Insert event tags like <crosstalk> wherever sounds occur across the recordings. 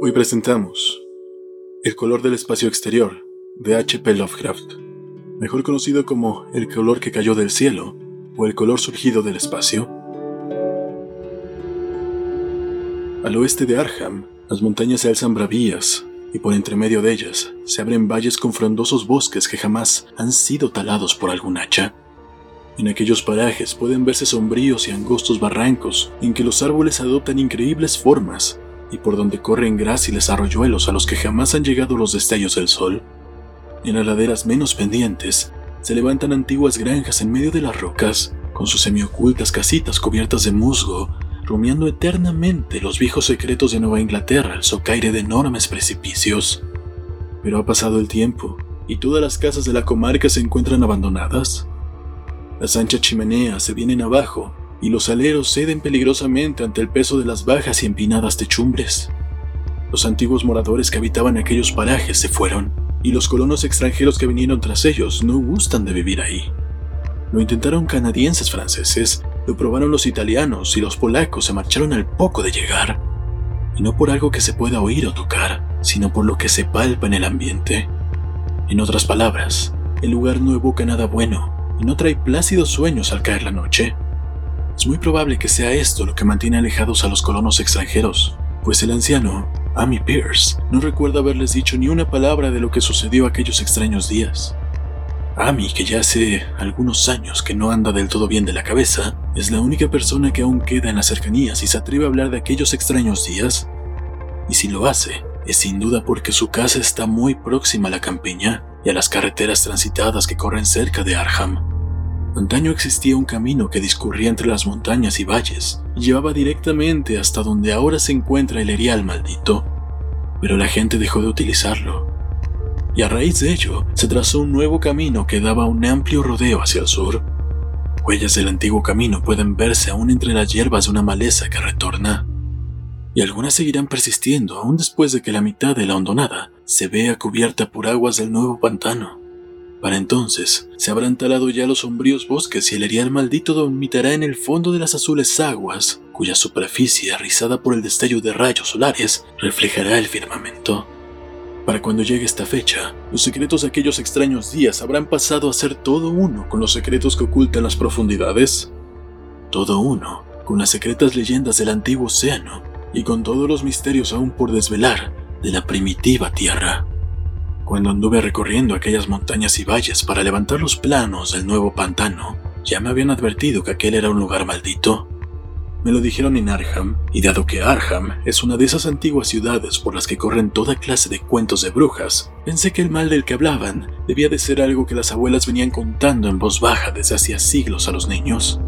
Hoy presentamos El color del espacio exterior de H.P. Lovecraft, mejor conocido como El color que cayó del cielo o El color surgido del espacio. Al oeste de Arham, las montañas se alzan bravías y por entre medio de ellas se abren valles con frondosos bosques que jamás han sido talados por algún hacha. En aquellos parajes pueden verse sombríos y angostos barrancos en que los árboles adoptan increíbles formas y por donde corren gráciles arroyuelos a los que jamás han llegado los destellos del sol. En las laderas menos pendientes se levantan antiguas granjas en medio de las rocas, con sus semiocultas casitas cubiertas de musgo, rumiando eternamente los viejos secretos de Nueva Inglaterra al socaire de enormes precipicios. Pero ha pasado el tiempo, y todas las casas de la comarca se encuentran abandonadas. Las anchas chimeneas se vienen abajo y los aleros ceden peligrosamente ante el peso de las bajas y empinadas techumbres. Los antiguos moradores que habitaban aquellos parajes se fueron, y los colonos extranjeros que vinieron tras ellos no gustan de vivir ahí. Lo intentaron canadienses franceses, lo probaron los italianos y los polacos se marcharon al poco de llegar. Y no por algo que se pueda oír o tocar, sino por lo que se palpa en el ambiente. En otras palabras, el lugar no evoca nada bueno y no trae plácidos sueños al caer la noche. Es muy probable que sea esto lo que mantiene alejados a los colonos extranjeros, pues el anciano, Amy Pierce, no recuerda haberles dicho ni una palabra de lo que sucedió aquellos extraños días. Amy, que ya hace algunos años que no anda del todo bien de la cabeza, es la única persona que aún queda en las cercanías y se atreve a hablar de aquellos extraños días. Y si lo hace, es sin duda porque su casa está muy próxima a la campiña y a las carreteras transitadas que corren cerca de Arham. Antaño existía un camino que discurría entre las montañas y valles y llevaba directamente hasta donde ahora se encuentra el erial maldito, pero la gente dejó de utilizarlo. Y a raíz de ello, se trazó un nuevo camino que daba un amplio rodeo hacia el sur. Huellas del antiguo camino pueden verse aún entre las hierbas de una maleza que retorna, y algunas seguirán persistiendo aún después de que la mitad de la hondonada se vea cubierta por aguas del nuevo pantano. Para entonces, se habrán talado ya los sombríos bosques y el erial maldito dormitará en el fondo de las azules aguas, cuya superficie, rizada por el destello de rayos solares, reflejará el firmamento. Para cuando llegue esta fecha, los secretos de aquellos extraños días habrán pasado a ser todo uno con los secretos que ocultan las profundidades. Todo uno con las secretas leyendas del antiguo océano y con todos los misterios aún por desvelar de la primitiva Tierra. Cuando anduve recorriendo aquellas montañas y valles para levantar los planos del nuevo pantano, ya me habían advertido que aquel era un lugar maldito. Me lo dijeron en Arham, y dado que Arham es una de esas antiguas ciudades por las que corren toda clase de cuentos de brujas, pensé que el mal del que hablaban debía de ser algo que las abuelas venían contando en voz baja desde hacía siglos a los niños.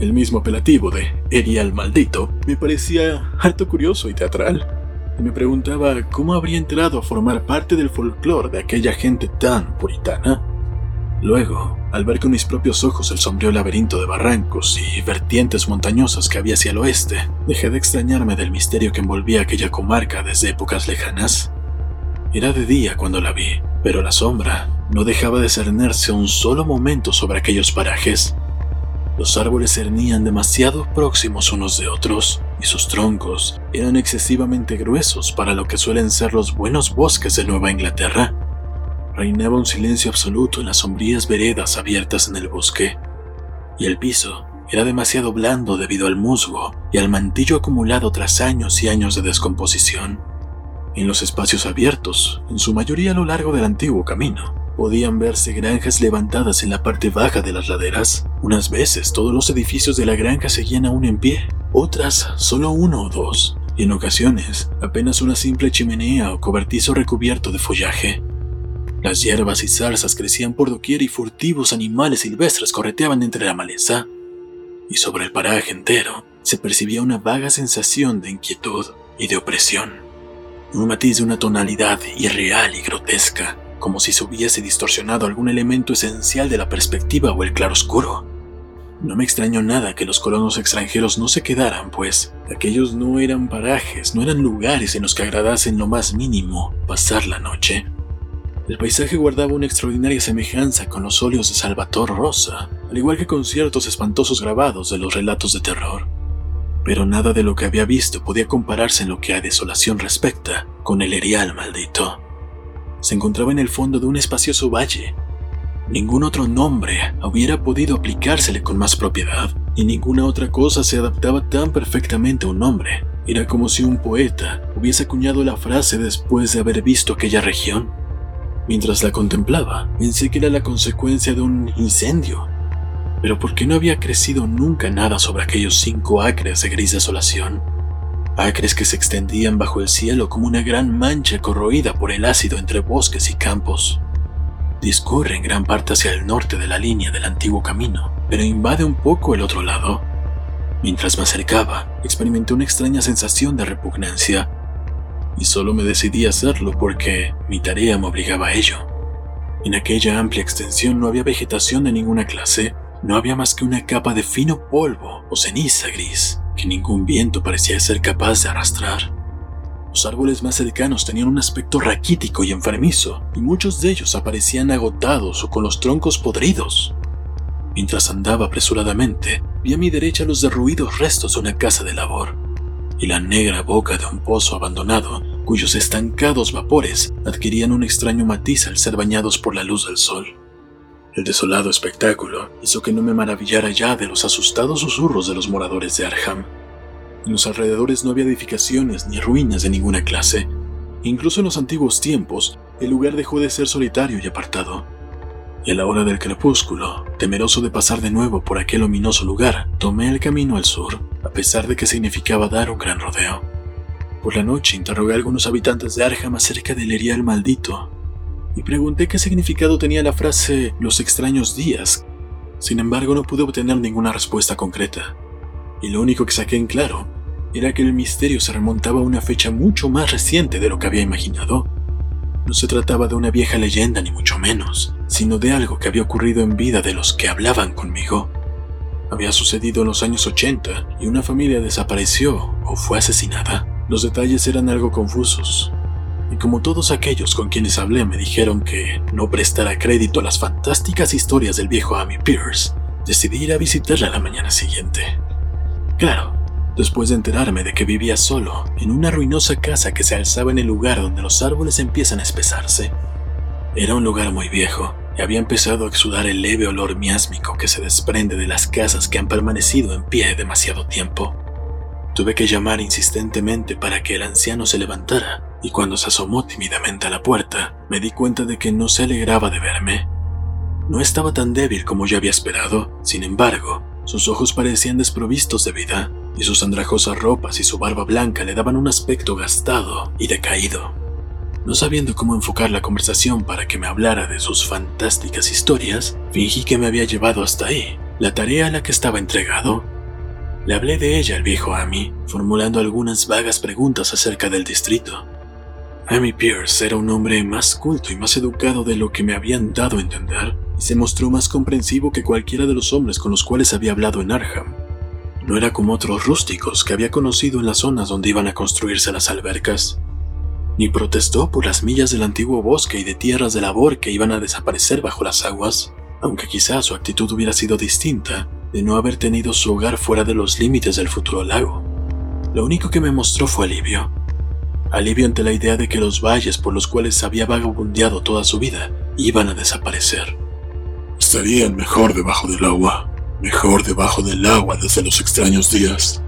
El mismo apelativo de Erial Maldito me parecía harto curioso y teatral me preguntaba cómo habría entrado a formar parte del folclore de aquella gente tan puritana. Luego, al ver con mis propios ojos el sombrío laberinto de barrancos y vertientes montañosas que había hacia el oeste, dejé de extrañarme del misterio que envolvía aquella comarca desde épocas lejanas. Era de día cuando la vi, pero la sombra no dejaba de cernirse un solo momento sobre aquellos parajes. Los árboles cernían demasiado próximos unos de otros, y sus troncos eran excesivamente gruesos para lo que suelen ser los buenos bosques de Nueva Inglaterra. Reinaba un silencio absoluto en las sombrías veredas abiertas en el bosque, y el piso era demasiado blando debido al musgo y al mantillo acumulado tras años y años de descomposición. En los espacios abiertos, en su mayoría a lo largo del antiguo camino, podían verse granjas levantadas en la parte baja de las laderas. Unas veces todos los edificios de la granja seguían aún en pie, otras solo uno o dos, y en ocasiones apenas una simple chimenea o cobertizo recubierto de follaje. Las hierbas y zarzas crecían por doquier y furtivos animales silvestres correteaban entre la maleza. Y sobre el paraje entero se percibía una vaga sensación de inquietud y de opresión. Un matiz de una tonalidad irreal y grotesca como si se hubiese distorsionado algún elemento esencial de la perspectiva o el claroscuro. No me extrañó nada que los colonos extranjeros no se quedaran, pues aquellos no eran parajes, no eran lugares en los que agradasen lo más mínimo pasar la noche. El paisaje guardaba una extraordinaria semejanza con los óleos de Salvator Rosa, al igual que con ciertos espantosos grabados de los relatos de terror. pero nada de lo que había visto podía compararse en lo que a desolación respecta con el erial maldito. Se encontraba en el fondo de un espacioso valle. Ningún otro nombre hubiera podido aplicársele con más propiedad, y ninguna otra cosa se adaptaba tan perfectamente a un nombre. Era como si un poeta hubiese acuñado la frase después de haber visto aquella región. Mientras la contemplaba, pensé que era la consecuencia de un incendio, pero ¿por qué no había crecido nunca nada sobre aquellos cinco acres de gris desolación? Acres que se extendían bajo el cielo como una gran mancha corroída por el ácido entre bosques y campos. Discurre en gran parte hacia el norte de la línea del antiguo camino, pero invade un poco el otro lado. Mientras me acercaba, experimenté una extraña sensación de repugnancia, y solo me decidí a hacerlo porque mi tarea me obligaba a ello. En aquella amplia extensión no había vegetación de ninguna clase, no había más que una capa de fino polvo o ceniza gris que ningún viento parecía ser capaz de arrastrar. Los árboles más cercanos tenían un aspecto raquítico y enfermizo, y muchos de ellos aparecían agotados o con los troncos podridos. Mientras andaba apresuradamente, vi a mi derecha los derruidos restos de una casa de labor y la negra boca de un pozo abandonado, cuyos estancados vapores adquirían un extraño matiz al ser bañados por la luz del sol. El desolado espectáculo hizo que no me maravillara ya de los asustados susurros de los moradores de Arham. En los alrededores no había edificaciones ni ruinas de ninguna clase. Incluso en los antiguos tiempos, el lugar dejó de ser solitario y apartado. Y a la hora del crepúsculo, temeroso de pasar de nuevo por aquel ominoso lugar, tomé el camino al sur, a pesar de que significaba dar un gran rodeo. Por la noche interrogué a algunos habitantes de Arham acerca del erial maldito y pregunté qué significado tenía la frase los extraños días. Sin embargo, no pude obtener ninguna respuesta concreta. Y lo único que saqué en claro era que el misterio se remontaba a una fecha mucho más reciente de lo que había imaginado. No se trataba de una vieja leyenda ni mucho menos, sino de algo que había ocurrido en vida de los que hablaban conmigo. Había sucedido en los años 80 y una familia desapareció o fue asesinada. Los detalles eran algo confusos, y como todos aquellos con quienes hablé me dijeron que no prestara crédito a las fantásticas historias del viejo Amy Pierce, decidí ir a visitarla la mañana siguiente. Claro, después de enterarme de que vivía solo en una ruinosa casa que se alzaba en el lugar donde los árboles empiezan a espesarse. Era un lugar muy viejo y había empezado a exudar el leve olor miásmico que se desprende de las casas que han permanecido en pie demasiado tiempo. Tuve que llamar insistentemente para que el anciano se levantara, y cuando se asomó tímidamente a la puerta, me di cuenta de que no se alegraba de verme. No estaba tan débil como yo había esperado, sin embargo, sus ojos parecían desprovistos de vida, y sus andrajosas ropas y su barba blanca le daban un aspecto gastado y decaído. No sabiendo cómo enfocar la conversación para que me hablara de sus fantásticas historias, fingí que me había llevado hasta ahí, la tarea a la que estaba entregado, le hablé de ella al viejo Amy, formulando algunas vagas preguntas acerca del distrito. Amy Pierce era un hombre más culto y más educado de lo que me habían dado a entender, y se mostró más comprensivo que cualquiera de los hombres con los cuales había hablado en Arham. No era como otros rústicos que había conocido en las zonas donde iban a construirse las albercas, ni protestó por las millas del antiguo bosque y de tierras de labor que iban a desaparecer bajo las aguas, aunque quizás su actitud hubiera sido distinta de no haber tenido su hogar fuera de los límites del futuro lago. Lo único que me mostró fue alivio. Alivio ante la idea de que los valles por los cuales había vagabundeado toda su vida iban a desaparecer. Estarían mejor debajo del agua, mejor debajo del agua desde los extraños días.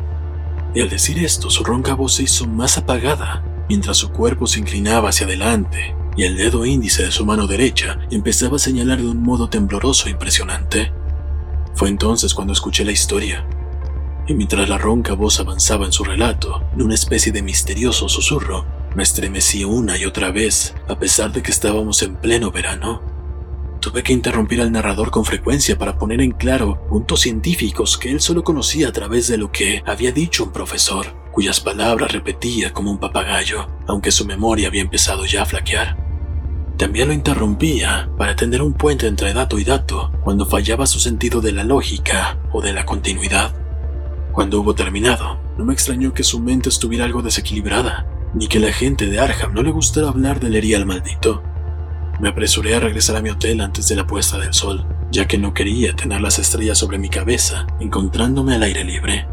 Y al decir esto, su ronca voz se hizo más apagada, mientras su cuerpo se inclinaba hacia adelante y el dedo índice de su mano derecha empezaba a señalar de un modo tembloroso e impresionante. Fue entonces cuando escuché la historia, y mientras la ronca voz avanzaba en su relato, en una especie de misterioso susurro, me estremecí una y otra vez, a pesar de que estábamos en pleno verano. Tuve que interrumpir al narrador con frecuencia para poner en claro puntos científicos que él solo conocía a través de lo que había dicho un profesor, cuyas palabras repetía como un papagayo, aunque su memoria había empezado ya a flaquear. También lo interrumpía para tender un puente entre dato y dato cuando fallaba su sentido de la lógica o de la continuidad. Cuando hubo terminado, no me extrañó que su mente estuviera algo desequilibrada, ni que la gente de Arham no le gustara hablar del erial maldito. Me apresuré a regresar a mi hotel antes de la puesta del sol, ya que no quería tener las estrellas sobre mi cabeza, encontrándome al aire libre.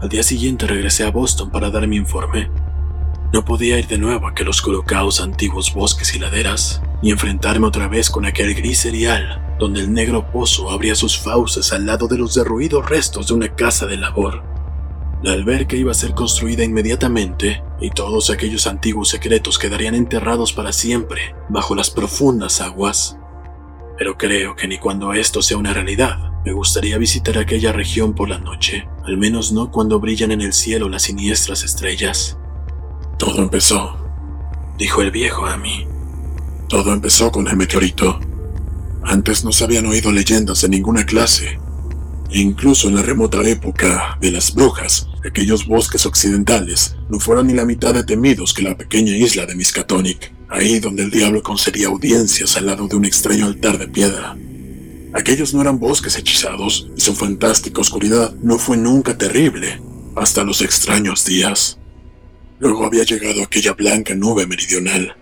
Al día siguiente regresé a Boston para dar mi informe. No podía ir de nuevo a aquellos colocados antiguos bosques y laderas, ni enfrentarme otra vez con aquel gris cereal, donde el negro pozo abría sus fauces al lado de los derruidos restos de una casa de labor. La alberca iba a ser construida inmediatamente y todos aquellos antiguos secretos quedarían enterrados para siempre bajo las profundas aguas. Pero creo que ni cuando esto sea una realidad, me gustaría visitar aquella región por la noche, al menos no cuando brillan en el cielo las siniestras estrellas. Todo empezó, dijo el viejo a mí. Todo empezó con el meteorito. Antes no se habían oído leyendas de ninguna clase. E incluso en la remota época de las brujas, aquellos bosques occidentales no fueron ni la mitad de temidos que la pequeña isla de Miskatonic, ahí donde el diablo concedía audiencias al lado de un extraño altar de piedra. Aquellos no eran bosques hechizados y su fantástica oscuridad no fue nunca terrible, hasta los extraños días. Luego había llegado aquella blanca nube meridional.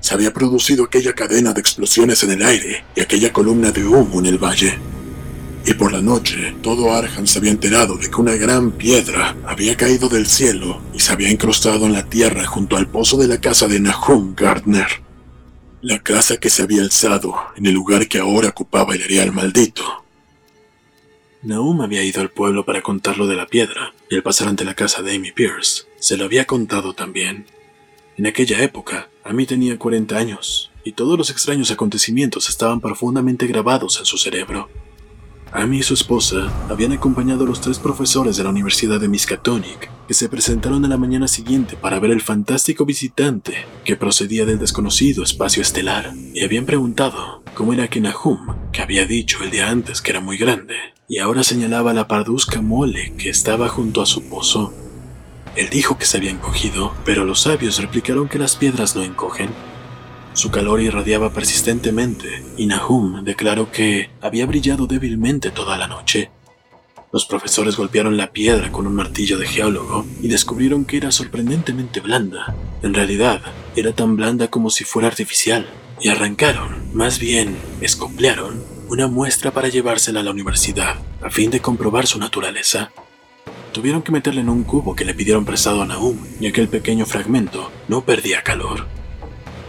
Se había producido aquella cadena de explosiones en el aire y aquella columna de humo en el valle. Y por la noche, todo Arham se había enterado de que una gran piedra había caído del cielo y se había incrustado en la tierra junto al pozo de la casa de Nahum Gardner. La casa que se había alzado en el lugar que ahora ocupaba el areal maldito. Nahum había ido al pueblo para contar lo de la piedra, y al pasar ante la casa de Amy Pierce, se lo había contado también. En aquella época, Amy tenía 40 años, y todos los extraños acontecimientos estaban profundamente grabados en su cerebro. Amy y su esposa habían acompañado a los tres profesores de la Universidad de Miskatonic, que se presentaron a la mañana siguiente para ver el fantástico visitante que procedía del desconocido espacio estelar, y habían preguntado cómo era que Nahum, que había dicho el día antes que era muy grande, y ahora señalaba la parduzca mole que estaba junto a su pozo. Él dijo que se había encogido, pero los sabios replicaron que las piedras no encogen. Su calor irradiaba persistentemente, y Nahum declaró que había brillado débilmente toda la noche. Los profesores golpearon la piedra con un martillo de geólogo y descubrieron que era sorprendentemente blanda. En realidad, era tan blanda como si fuera artificial, y arrancaron, más bien, escoplearon una muestra para llevársela a la universidad, a fin de comprobar su naturaleza. Tuvieron que meterla en un cubo que le pidieron prestado a Nahum, y aquel pequeño fragmento no perdía calor.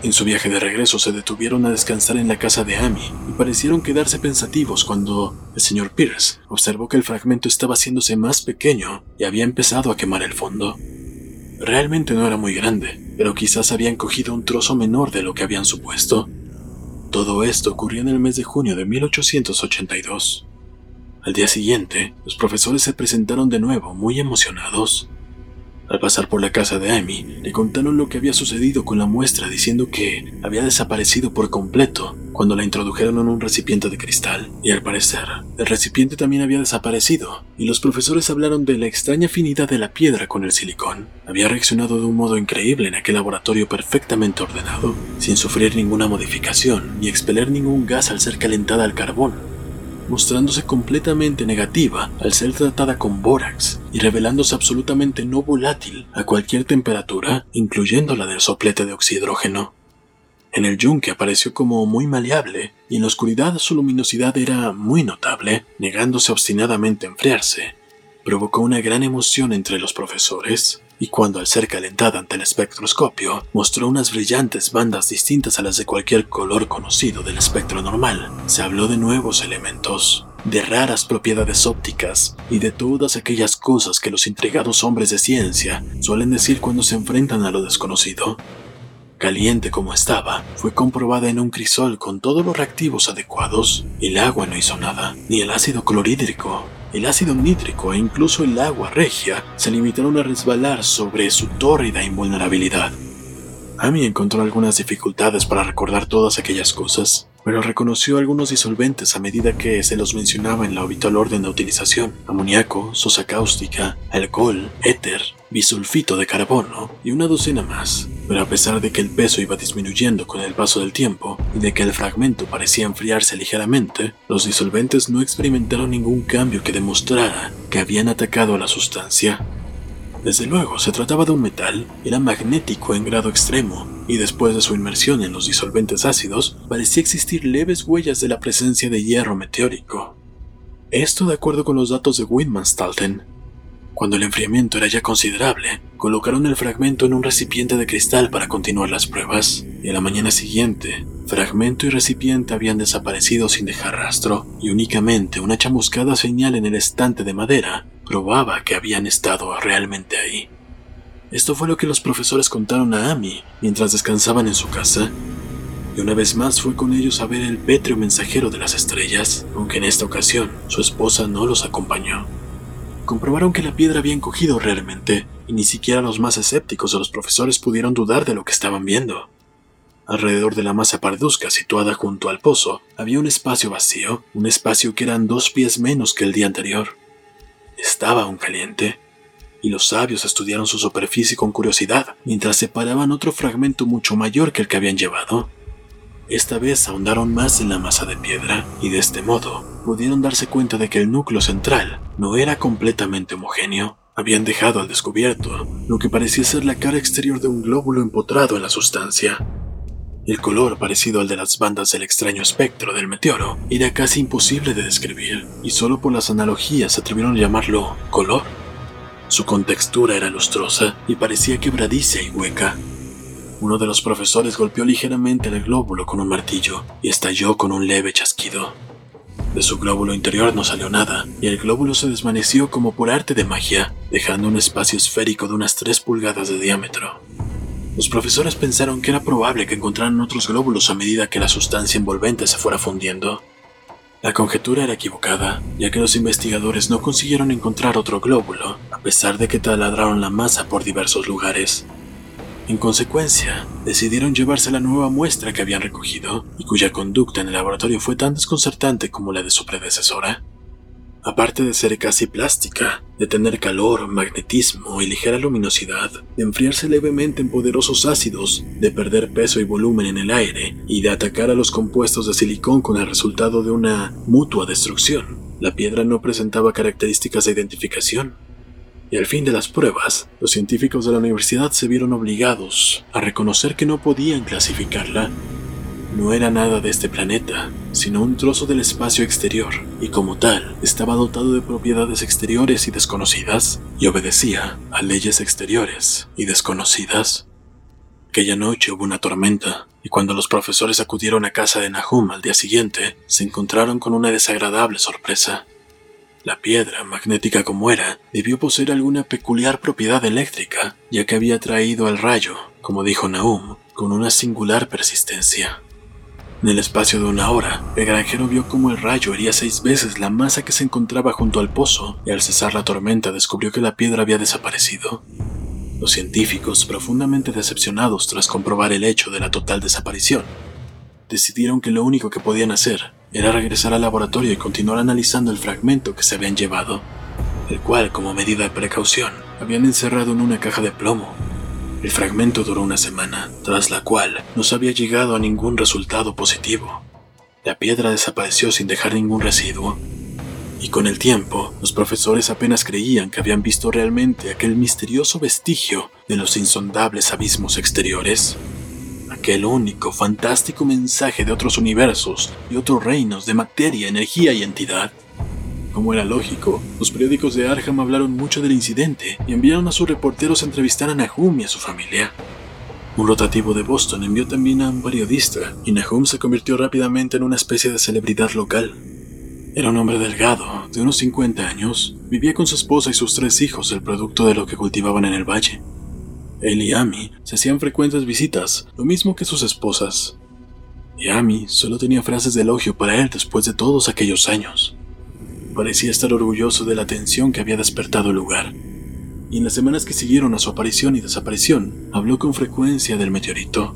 En su viaje de regreso se detuvieron a descansar en la casa de Amy y parecieron quedarse pensativos cuando el señor Pierce observó que el fragmento estaba haciéndose más pequeño y había empezado a quemar el fondo. Realmente no era muy grande, pero quizás habían cogido un trozo menor de lo que habían supuesto. Todo esto ocurrió en el mes de junio de 1882. Al día siguiente, los profesores se presentaron de nuevo muy emocionados. Al pasar por la casa de Amy, le contaron lo que había sucedido con la muestra diciendo que había desaparecido por completo cuando la introdujeron en un recipiente de cristal, y al parecer, el recipiente también había desaparecido, y los profesores hablaron de la extraña afinidad de la piedra con el silicón. Había reaccionado de un modo increíble en aquel laboratorio perfectamente ordenado, sin sufrir ninguna modificación ni expeler ningún gas al ser calentada al carbón, mostrándose completamente negativa al ser tratada con bórax y revelándose absolutamente no volátil a cualquier temperatura, incluyendo la del soplete de oxidrógeno. En el yunque apareció como muy maleable y en la oscuridad su luminosidad era muy notable, negándose obstinadamente a enfriarse. Provocó una gran emoción entre los profesores, y cuando al ser calentada ante el espectroscopio mostró unas brillantes bandas distintas a las de cualquier color conocido del espectro normal, se habló de nuevos elementos, de raras propiedades ópticas y de todas aquellas cosas que los intrigados hombres de ciencia suelen decir cuando se enfrentan a lo desconocido. Caliente como estaba, fue comprobada en un crisol con todos los reactivos adecuados. El agua no hizo nada, ni el ácido clorhídrico, el ácido nítrico e incluso el agua regia se limitaron a resbalar sobre su tórrida invulnerabilidad. Amy encontró algunas dificultades para recordar todas aquellas cosas, pero reconoció algunos disolventes a medida que se los mencionaba en la habitual orden de utilización: amoníaco, sosa cáustica, alcohol, éter, bisulfito de carbono y una docena más. Pero a pesar de que el peso iba disminuyendo con el paso del tiempo y de que el fragmento parecía enfriarse ligeramente, los disolventes no experimentaron ningún cambio que demostrara que habían atacado a la sustancia. Desde luego, se trataba de un metal, era magnético en grado extremo, y después de su inmersión en los disolventes ácidos, parecía existir leves huellas de la presencia de hierro meteórico. Esto de acuerdo con los datos de Stalten. Cuando el enfriamiento era ya considerable, colocaron el fragmento en un recipiente de cristal para continuar las pruebas, y a la mañana siguiente, fragmento y recipiente habían desaparecido sin dejar rastro, y únicamente una chamuscada señal en el estante de madera probaba que habían estado realmente ahí. Esto fue lo que los profesores contaron a Amy mientras descansaban en su casa, y una vez más fue con ellos a ver el pétreo mensajero de las estrellas, aunque en esta ocasión su esposa no los acompañó. Comprobaron que la piedra había encogido realmente, y ni siquiera los más escépticos de los profesores pudieron dudar de lo que estaban viendo. Alrededor de la masa parduzca situada junto al pozo había un espacio vacío, un espacio que eran dos pies menos que el día anterior. Estaba aún caliente, y los sabios estudiaron su superficie con curiosidad mientras separaban otro fragmento mucho mayor que el que habían llevado. Esta vez ahondaron más en la masa de piedra y de este modo pudieron darse cuenta de que el núcleo central no era completamente homogéneo. Habían dejado al descubierto lo que parecía ser la cara exterior de un glóbulo empotrado en la sustancia. El color parecido al de las bandas del extraño espectro del meteoro era casi imposible de describir, y solo por las analogías se atrevieron a llamarlo color. Su contextura era lustrosa y parecía quebradiza y hueca. Uno de los profesores golpeó ligeramente el glóbulo con un martillo y estalló con un leve chasquido. De su glóbulo interior no salió nada, y el glóbulo se desvaneció como por arte de magia, dejando un espacio esférico de unas 3 pulgadas de diámetro. Los profesores pensaron que era probable que encontraran otros glóbulos a medida que la sustancia envolvente se fuera fundiendo, la conjetura era equivocada, ya que los investigadores no consiguieron encontrar otro glóbulo, a pesar de que taladraron la masa por diversos lugares. En consecuencia, decidieron llevarse la nueva muestra que habían recogido y cuya conducta en el laboratorio fue tan desconcertante como la de su predecesora. Aparte de ser casi plástica, de tener calor, magnetismo y ligera luminosidad, de enfriarse levemente en poderosos ácidos, de perder peso y volumen en el aire y de atacar a los compuestos de silicón con el resultado de una mutua destrucción, la piedra no presentaba características de identificación. Y al fin de las pruebas, los científicos de la universidad se vieron obligados a reconocer que no podían clasificarla no era nada de este planeta, sino un trozo del espacio exterior, y como tal, estaba dotado de propiedades exteriores y desconocidas, y obedecía a leyes exteriores y desconocidas. Aquella noche hubo una tormenta, y cuando los profesores acudieron a casa de Nahum al día siguiente, se encontraron con una desagradable sorpresa. La piedra, magnética como era, debió poseer alguna peculiar propiedad eléctrica, ya que había traído el rayo, como dijo Nahum, con una singular persistencia. En el espacio de una hora, el granjero vio cómo el rayo hería seis veces la masa que se encontraba junto al pozo, y al cesar la tormenta descubrió que la piedra había desaparecido. Los científicos, profundamente decepcionados tras comprobar el hecho de la total desaparición, decidieron que lo único que podían hacer era regresar al laboratorio y continuar analizando el fragmento que se habían llevado, el cual, como medida de precaución, habían encerrado en una caja de plomo el fragmento duró una semana, tras la cual no se había llegado a ningún resultado positivo. La piedra desapareció sin dejar ningún residuo, y con el tiempo los profesores apenas creían que habían visto realmente aquel misterioso vestigio de los insondables abismos exteriores. Aquel único, fantástico mensaje de otros universos y otros reinos de materia, energía y entidad. Como era lógico, los periódicos de Arkham hablaron mucho del incidente y enviaron a sus reporteros a entrevistar a Nahum y a su familia. Un rotativo de Boston envió también a un periodista, y Nahum se convirtió rápidamente en una especie de celebridad local. Era un hombre delgado, de unos 50 años, vivía con su esposa y sus tres hijos, el producto de lo que cultivaban en el valle. Él y Amy se hacían frecuentes visitas, lo mismo que sus esposas. Y Amy solo tenía frases de elogio para él después de todos aquellos años parecía estar orgulloso de la atención que había despertado el lugar. Y en las semanas que siguieron a su aparición y desaparición, habló con frecuencia del meteorito.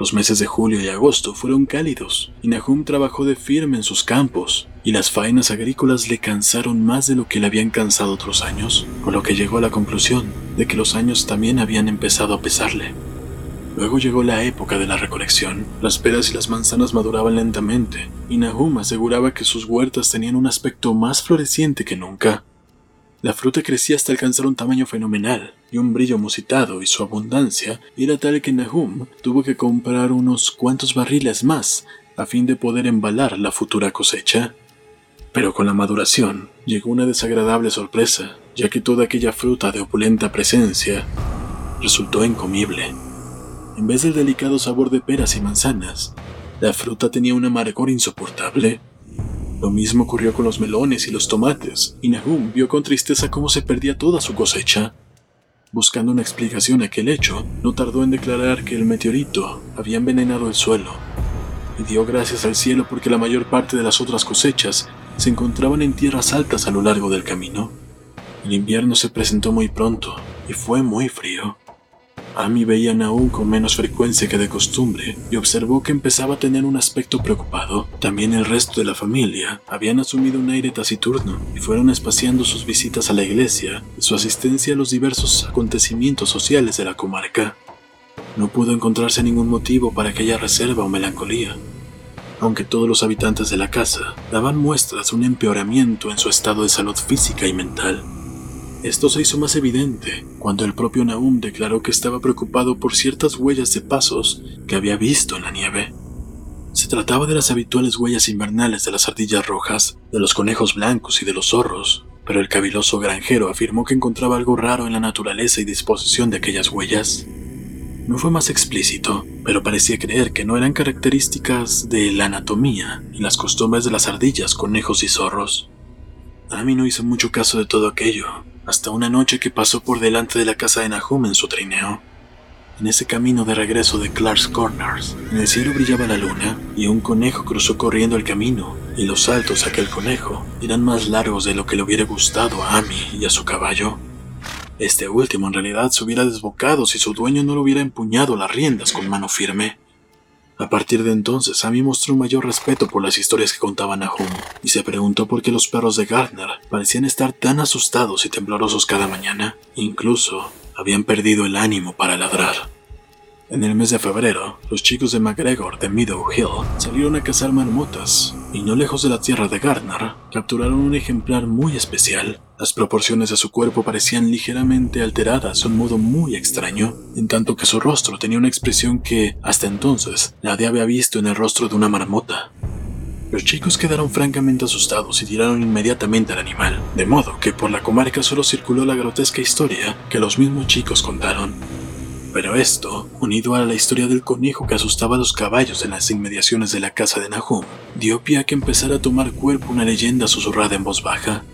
Los meses de julio y agosto fueron cálidos, y Nahum trabajó de firme en sus campos, y las faenas agrícolas le cansaron más de lo que le habían cansado otros años, con lo que llegó a la conclusión de que los años también habían empezado a pesarle. Luego llegó la época de la recolección. Las peras y las manzanas maduraban lentamente, y Nahum aseguraba que sus huertas tenían un aspecto más floreciente que nunca. La fruta crecía hasta alcanzar un tamaño fenomenal y un brillo musitado, y su abundancia era tal que Nahum tuvo que comprar unos cuantos barriles más a fin de poder embalar la futura cosecha. Pero con la maduración llegó una desagradable sorpresa, ya que toda aquella fruta de opulenta presencia resultó incomible. En vez del delicado sabor de peras y manzanas, la fruta tenía un amargor insoportable. Lo mismo ocurrió con los melones y los tomates, y Nahum vio con tristeza cómo se perdía toda su cosecha. Buscando una explicación a aquel hecho, no tardó en declarar que el meteorito había envenenado el suelo, y dio gracias al cielo porque la mayor parte de las otras cosechas se encontraban en tierras altas a lo largo del camino. El invierno se presentó muy pronto y fue muy frío. Amy veía a Nahum con menos frecuencia que de costumbre y observó que empezaba a tener un aspecto preocupado. También el resto de la familia habían asumido un aire taciturno y fueron espaciando sus visitas a la iglesia y su asistencia a los diversos acontecimientos sociales de la comarca. No pudo encontrarse ningún motivo para aquella reserva o melancolía, aunque todos los habitantes de la casa daban muestras de un empeoramiento en su estado de salud física y mental. Esto se hizo más evidente cuando el propio Nahum declaró que estaba preocupado por ciertas huellas de pasos que había visto en la nieve. Se trataba de las habituales huellas invernales de las ardillas rojas, de los conejos blancos y de los zorros, pero el caviloso granjero afirmó que encontraba algo raro en la naturaleza y disposición de aquellas huellas. No fue más explícito, pero parecía creer que no eran características de la anatomía y las costumbres de las ardillas, conejos y zorros. Amy no hizo mucho caso de todo aquello, hasta una noche que pasó por delante de la casa de Nahum en su trineo. En ese camino de regreso de Clark's Corners, en el cielo brillaba la luna y un conejo cruzó corriendo el camino, y los saltos de aquel conejo eran más largos de lo que le hubiera gustado a Amy y a su caballo. Este último en realidad se hubiera desbocado si su dueño no le hubiera empuñado las riendas con mano firme. A partir de entonces, Amy mostró un mayor respeto por las historias que contaba Nahum y se preguntó por qué los perros de Gardner parecían estar tan asustados y temblorosos cada mañana. Incluso habían perdido el ánimo para ladrar. En el mes de febrero, los chicos de McGregor de Meadow Hill salieron a cazar marmotas y no lejos de la tierra de Gardner capturaron un ejemplar muy especial. Las proporciones de su cuerpo parecían ligeramente alteradas un modo muy extraño, en tanto que su rostro tenía una expresión que, hasta entonces, nadie había visto en el rostro de una marmota. Los chicos quedaron francamente asustados y tiraron inmediatamente al animal, de modo que por la comarca solo circuló la grotesca historia que los mismos chicos contaron. Pero esto, unido a la historia del conejo que asustaba a los caballos en las inmediaciones de la casa de Nahum, dio pie a que empezara a tomar cuerpo una leyenda susurrada en voz baja.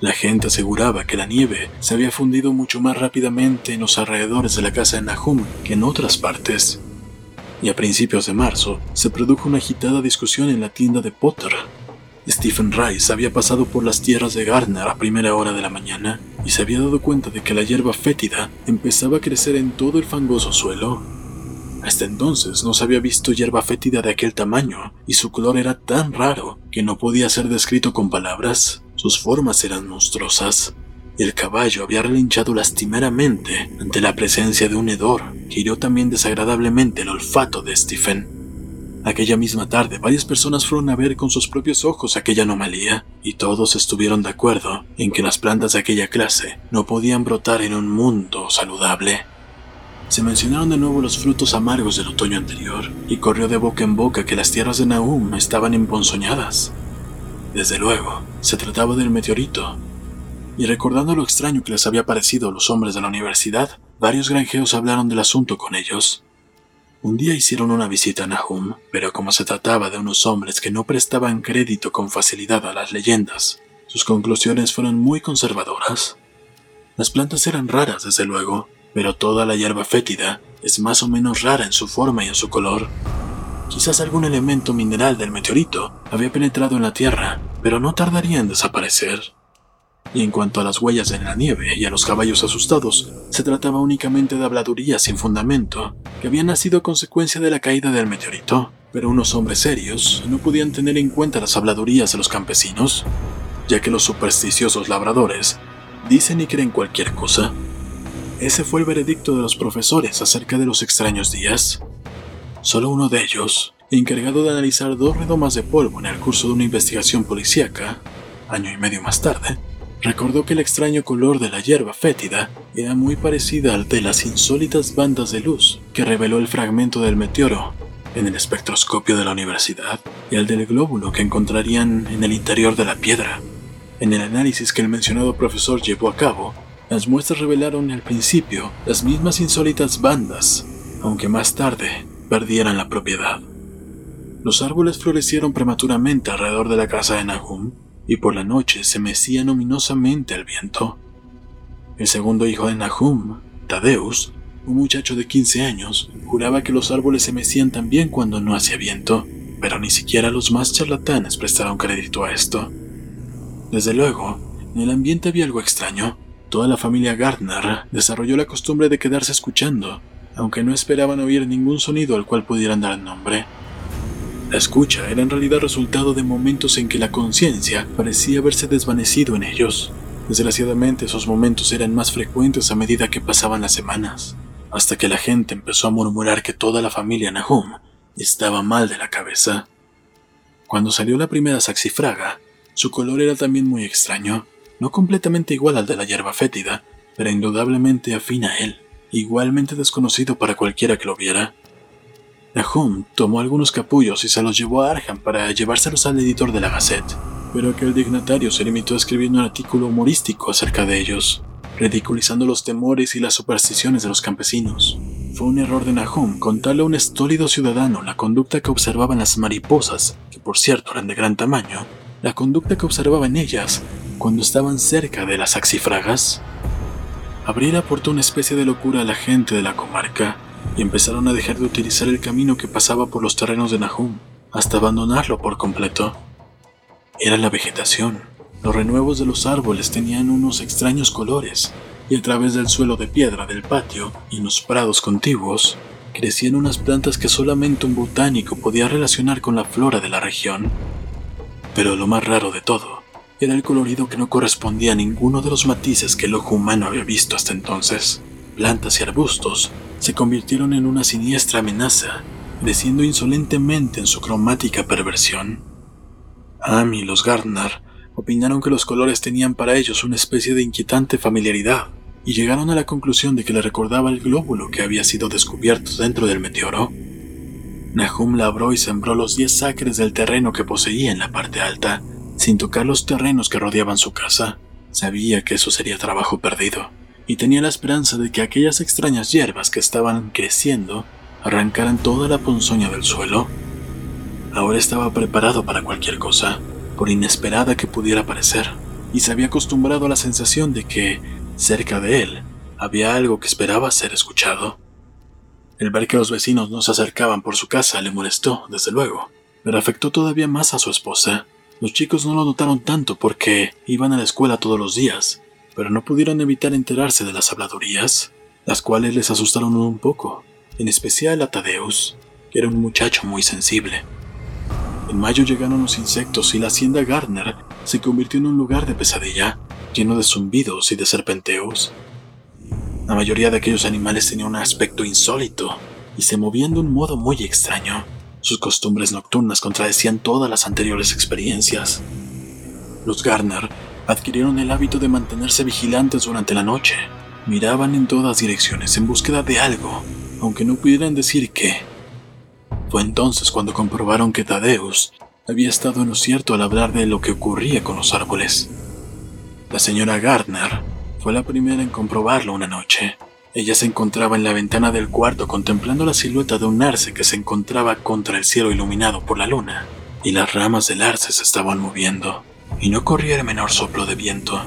La gente aseguraba que la nieve se había fundido mucho más rápidamente en los alrededores de la casa de Nahum que en otras partes. Y a principios de marzo se produjo una agitada discusión en la tienda de Potter Stephen Rice había pasado por las tierras de Gardner a primera hora de la mañana y se había dado cuenta de que la hierba fétida empezaba a crecer en todo el fangoso suelo. Hasta entonces no se había visto hierba fétida de aquel tamaño y su color era tan raro que no podía ser descrito con palabras. Sus formas eran monstruosas. El caballo había relinchado lastimeramente ante la presencia de un hedor que hirió también desagradablemente el olfato de Stephen. Aquella misma tarde, varias personas fueron a ver con sus propios ojos aquella anomalía, y todos estuvieron de acuerdo en que las plantas de aquella clase no podían brotar en un mundo saludable. Se mencionaron de nuevo los frutos amargos del otoño anterior, y corrió de boca en boca que las tierras de Nahum estaban emponzoñadas. Desde luego, se trataba del meteorito, y recordando lo extraño que les había parecido a los hombres de la universidad, varios granjeos hablaron del asunto con ellos, un día hicieron una visita a Nahum, pero como se trataba de unos hombres que no prestaban crédito con facilidad a las leyendas, sus conclusiones fueron muy conservadoras. Las plantas eran raras, desde luego, pero toda la hierba fétida es más o menos rara en su forma y en su color. Quizás algún elemento mineral del meteorito había penetrado en la Tierra, pero no tardaría en desaparecer. Y en cuanto a las huellas en la nieve y a los caballos asustados, se trataba únicamente de habladurías sin fundamento, que habían nacido a consecuencia de la caída del meteorito. Pero unos hombres serios no podían tener en cuenta las habladurías de los campesinos, ya que los supersticiosos labradores dicen y creen cualquier cosa. Ese fue el veredicto de los profesores acerca de los extraños días. Solo uno de ellos, encargado de analizar dos redomas de polvo en el curso de una investigación policíaca, año y medio más tarde, recordó que el extraño color de la hierba fétida era muy parecida al de las insólitas bandas de luz que reveló el fragmento del meteoro en el espectroscopio de la universidad y al del glóbulo que encontrarían en el interior de la piedra. En el análisis que el mencionado profesor llevó a cabo, las muestras revelaron al principio las mismas insólitas bandas, aunque más tarde perdieran la propiedad. Los árboles florecieron prematuramente alrededor de la casa de Nahum y por la noche se mecían ominosamente al viento. El segundo hijo de Nahum, Tadeus, un muchacho de 15 años, juraba que los árboles se mecían también cuando no hacía viento, pero ni siquiera los más charlatanes prestaron crédito a esto. Desde luego, en el ambiente había algo extraño. Toda la familia Gardner desarrolló la costumbre de quedarse escuchando, aunque no esperaban oír ningún sonido al cual pudieran dar nombre. La escucha era en realidad resultado de momentos en que la conciencia parecía haberse desvanecido en ellos. Desgraciadamente esos momentos eran más frecuentes a medida que pasaban las semanas, hasta que la gente empezó a murmurar que toda la familia Nahum estaba mal de la cabeza. Cuando salió la primera saxifraga, su color era también muy extraño, no completamente igual al de la hierba fétida, pero indudablemente afín a él, igualmente desconocido para cualquiera que lo viera. Nahum tomó algunos capullos y se los llevó a Arham para llevárselos al editor de la Gazette, pero aquel dignatario se limitó a escribir un artículo humorístico acerca de ellos, ridiculizando los temores y las supersticiones de los campesinos. Fue un error de Nahum contarle a un estólido ciudadano la conducta que observaban las mariposas, que por cierto eran de gran tamaño, la conducta que observaban ellas cuando estaban cerca de las axifragas. Abril aportó una especie de locura a la gente de la comarca, y empezaron a dejar de utilizar el camino que pasaba por los terrenos de Nahum, hasta abandonarlo por completo. Era la vegetación. Los renuevos de los árboles tenían unos extraños colores, y a través del suelo de piedra del patio y los prados contiguos crecían unas plantas que solamente un botánico podía relacionar con la flora de la región. Pero lo más raro de todo era el colorido que no correspondía a ninguno de los matices que el ojo humano había visto hasta entonces. Plantas y arbustos se convirtieron en una siniestra amenaza, creciendo insolentemente en su cromática perversión. Am y los Gardner opinaron que los colores tenían para ellos una especie de inquietante familiaridad, y llegaron a la conclusión de que le recordaba el glóbulo que había sido descubierto dentro del meteoro. Nahum labró y sembró los diez acres del terreno que poseía en la parte alta, sin tocar los terrenos que rodeaban su casa. Sabía que eso sería trabajo perdido y tenía la esperanza de que aquellas extrañas hierbas que estaban creciendo arrancaran toda la ponzoña del suelo. Ahora estaba preparado para cualquier cosa, por inesperada que pudiera parecer, y se había acostumbrado a la sensación de que, cerca de él, había algo que esperaba ser escuchado. El ver que los vecinos no se acercaban por su casa le molestó, desde luego, pero afectó todavía más a su esposa. Los chicos no lo notaron tanto porque iban a la escuela todos los días, pero no pudieron evitar enterarse de las habladurías, las cuales les asustaron un poco, en especial a Tadeus, que era un muchacho muy sensible. En mayo llegaron los insectos y la hacienda Gardner se convirtió en un lugar de pesadilla, lleno de zumbidos y de serpenteos. La mayoría de aquellos animales tenían un aspecto insólito y se movían de un modo muy extraño. Sus costumbres nocturnas contradecían todas las anteriores experiencias. Los Gardner adquirieron el hábito de mantenerse vigilantes durante la noche. Miraban en todas direcciones en búsqueda de algo, aunque no pudieran decir qué. Fue entonces cuando comprobaron que Tadeus había estado en lo cierto al hablar de lo que ocurría con los árboles. La señora Gardner fue la primera en comprobarlo una noche. Ella se encontraba en la ventana del cuarto contemplando la silueta de un arce que se encontraba contra el cielo iluminado por la luna, y las ramas del arce se estaban moviendo y no corría el menor soplo de viento.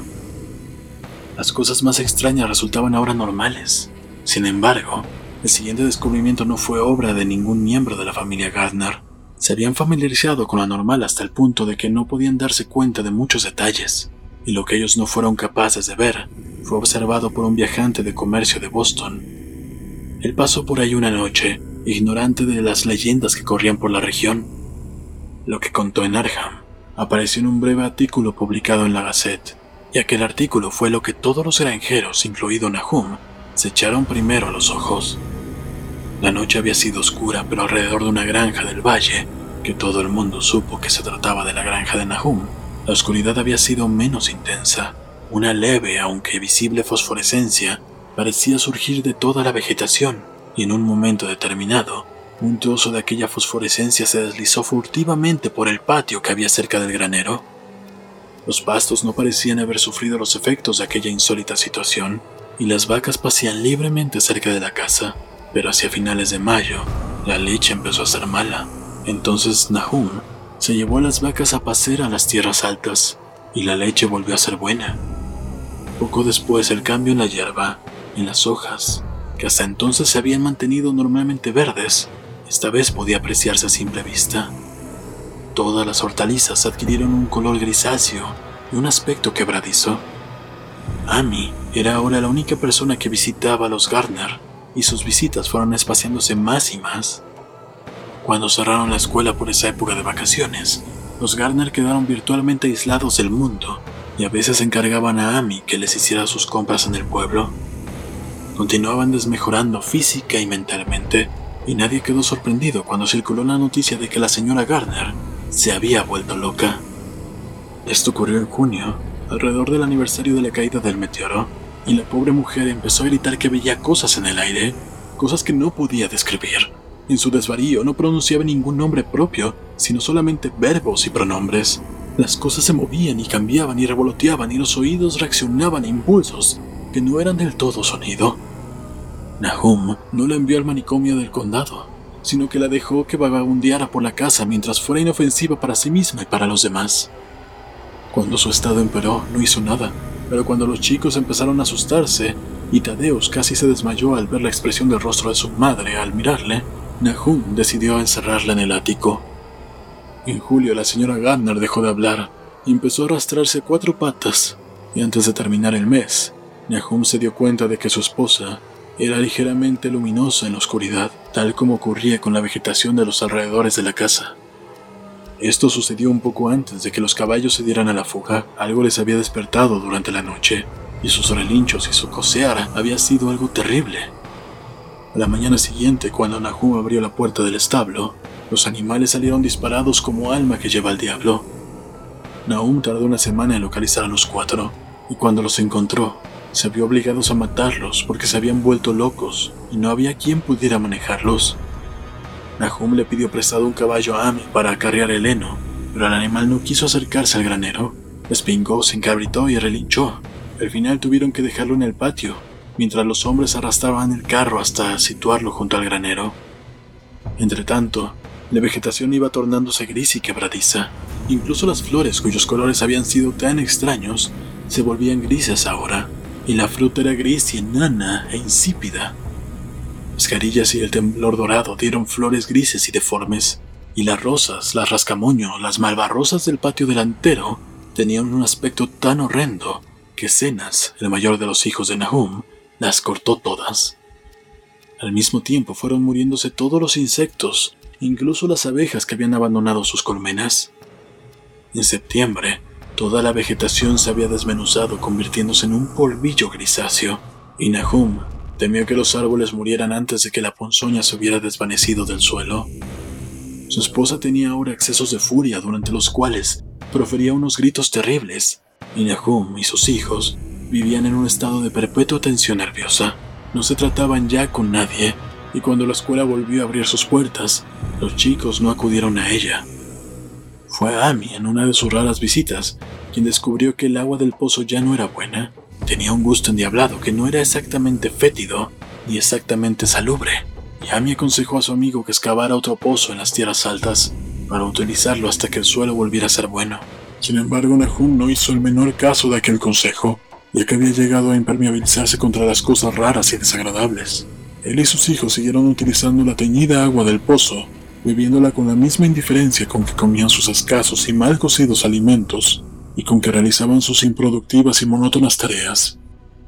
Las cosas más extrañas resultaban ahora normales. Sin embargo, el siguiente descubrimiento no fue obra de ningún miembro de la familia Gardner. Se habían familiarizado con lo normal hasta el punto de que no podían darse cuenta de muchos detalles, y lo que ellos no fueron capaces de ver fue observado por un viajante de comercio de Boston. Él pasó por ahí una noche, ignorante de las leyendas que corrían por la región. Lo que contó en Arham apareció en un breve artículo publicado en la Gazette, y aquel artículo fue lo que todos los granjeros, incluido Nahum, se echaron primero a los ojos. La noche había sido oscura, pero alrededor de una granja del valle, que todo el mundo supo que se trataba de la granja de Nahum, la oscuridad había sido menos intensa. Una leve, aunque visible fosforescencia, parecía surgir de toda la vegetación, y en un momento determinado, un trozo de aquella fosforescencia se deslizó furtivamente por el patio que había cerca del granero. Los pastos no parecían haber sufrido los efectos de aquella insólita situación, y las vacas pasían libremente cerca de la casa. Pero hacia finales de mayo, la leche empezó a ser mala. Entonces Nahum se llevó a las vacas a pasear a las tierras altas, y la leche volvió a ser buena. Poco después el cambio en la hierba, en las hojas, que hasta entonces se habían mantenido normalmente verdes, esta vez podía apreciarse a simple vista. Todas las hortalizas adquirieron un color grisáceo y un aspecto quebradizo. Amy era ahora la única persona que visitaba a los Gardner, y sus visitas fueron espaciándose más y más. Cuando cerraron la escuela por esa época de vacaciones, los Gardner quedaron virtualmente aislados del mundo y a veces encargaban a Amy que les hiciera sus compras en el pueblo. Continuaban desmejorando física y mentalmente, y nadie quedó sorprendido cuando circuló la noticia de que la señora Gardner se había vuelto loca. Esto ocurrió en junio, alrededor del aniversario de la caída del meteoro, y la pobre mujer empezó a gritar que veía cosas en el aire, cosas que no podía describir. En su desvarío no pronunciaba ningún nombre propio, sino solamente verbos y pronombres. Las cosas se movían y cambiaban y revoloteaban y los oídos reaccionaban a impulsos que no eran del todo sonido. Nahum no la envió al manicomio del condado, sino que la dejó que vagabundeara por la casa mientras fuera inofensiva para sí misma y para los demás. Cuando su estado empeoró, no hizo nada, pero cuando los chicos empezaron a asustarse y Tadeus casi se desmayó al ver la expresión del rostro de su madre al mirarle, Nahum decidió encerrarla en el ático. En julio la señora Gardner dejó de hablar y empezó a arrastrarse cuatro patas, y antes de terminar el mes, Nahum se dio cuenta de que su esposa era ligeramente luminosa en la oscuridad, tal como ocurría con la vegetación de los alrededores de la casa. Esto sucedió un poco antes de que los caballos se dieran a la fuga. Algo les había despertado durante la noche, y sus relinchos y su cosear había sido algo terrible. A la mañana siguiente, cuando Nahum abrió la puerta del establo, los animales salieron disparados como alma que lleva al diablo. Nahum tardó una semana en localizar a los cuatro, y cuando los encontró, se vio obligados a matarlos porque se habían vuelto locos y no había quien pudiera manejarlos. Nahum le pidió prestado un caballo a Amy para acarrear el heno, pero el animal no quiso acercarse al granero. Espingó, se encabritó y relinchó. Al final tuvieron que dejarlo en el patio, mientras los hombres arrastraban el carro hasta situarlo junto al granero. Entretanto, la vegetación iba tornándose gris y quebradiza. Incluso las flores cuyos colores habían sido tan extraños se volvían grises ahora y la fruta era gris y enana e insípida. Las carillas y el temblor dorado dieron flores grises y deformes, y las rosas, las rascamoño, las malvarrosas del patio delantero tenían un aspecto tan horrendo que Cenas, el mayor de los hijos de Nahum, las cortó todas. Al mismo tiempo fueron muriéndose todos los insectos, incluso las abejas que habían abandonado sus colmenas. En septiembre, Toda la vegetación se había desmenuzado convirtiéndose en un polvillo grisáceo, y Nahum temió que los árboles murieran antes de que la ponzoña se hubiera desvanecido del suelo. Su esposa tenía ahora excesos de furia durante los cuales profería unos gritos terribles, y Nahum y sus hijos vivían en un estado de perpetua tensión nerviosa. No se trataban ya con nadie, y cuando la escuela volvió a abrir sus puertas, los chicos no acudieron a ella. Fue Amy en una de sus raras visitas quien descubrió que el agua del pozo ya no era buena. Tenía un gusto endiablado que no era exactamente fétido ni exactamente salubre. Y Amy aconsejó a su amigo que excavara otro pozo en las tierras altas para utilizarlo hasta que el suelo volviera a ser bueno. Sin embargo, Nahum no hizo el menor caso de aquel consejo, ya que había llegado a impermeabilizarse contra las cosas raras y desagradables. Él y sus hijos siguieron utilizando la teñida agua del pozo bebiéndola con la misma indiferencia con que comían sus escasos y mal cocidos alimentos, y con que realizaban sus improductivas y monótonas tareas.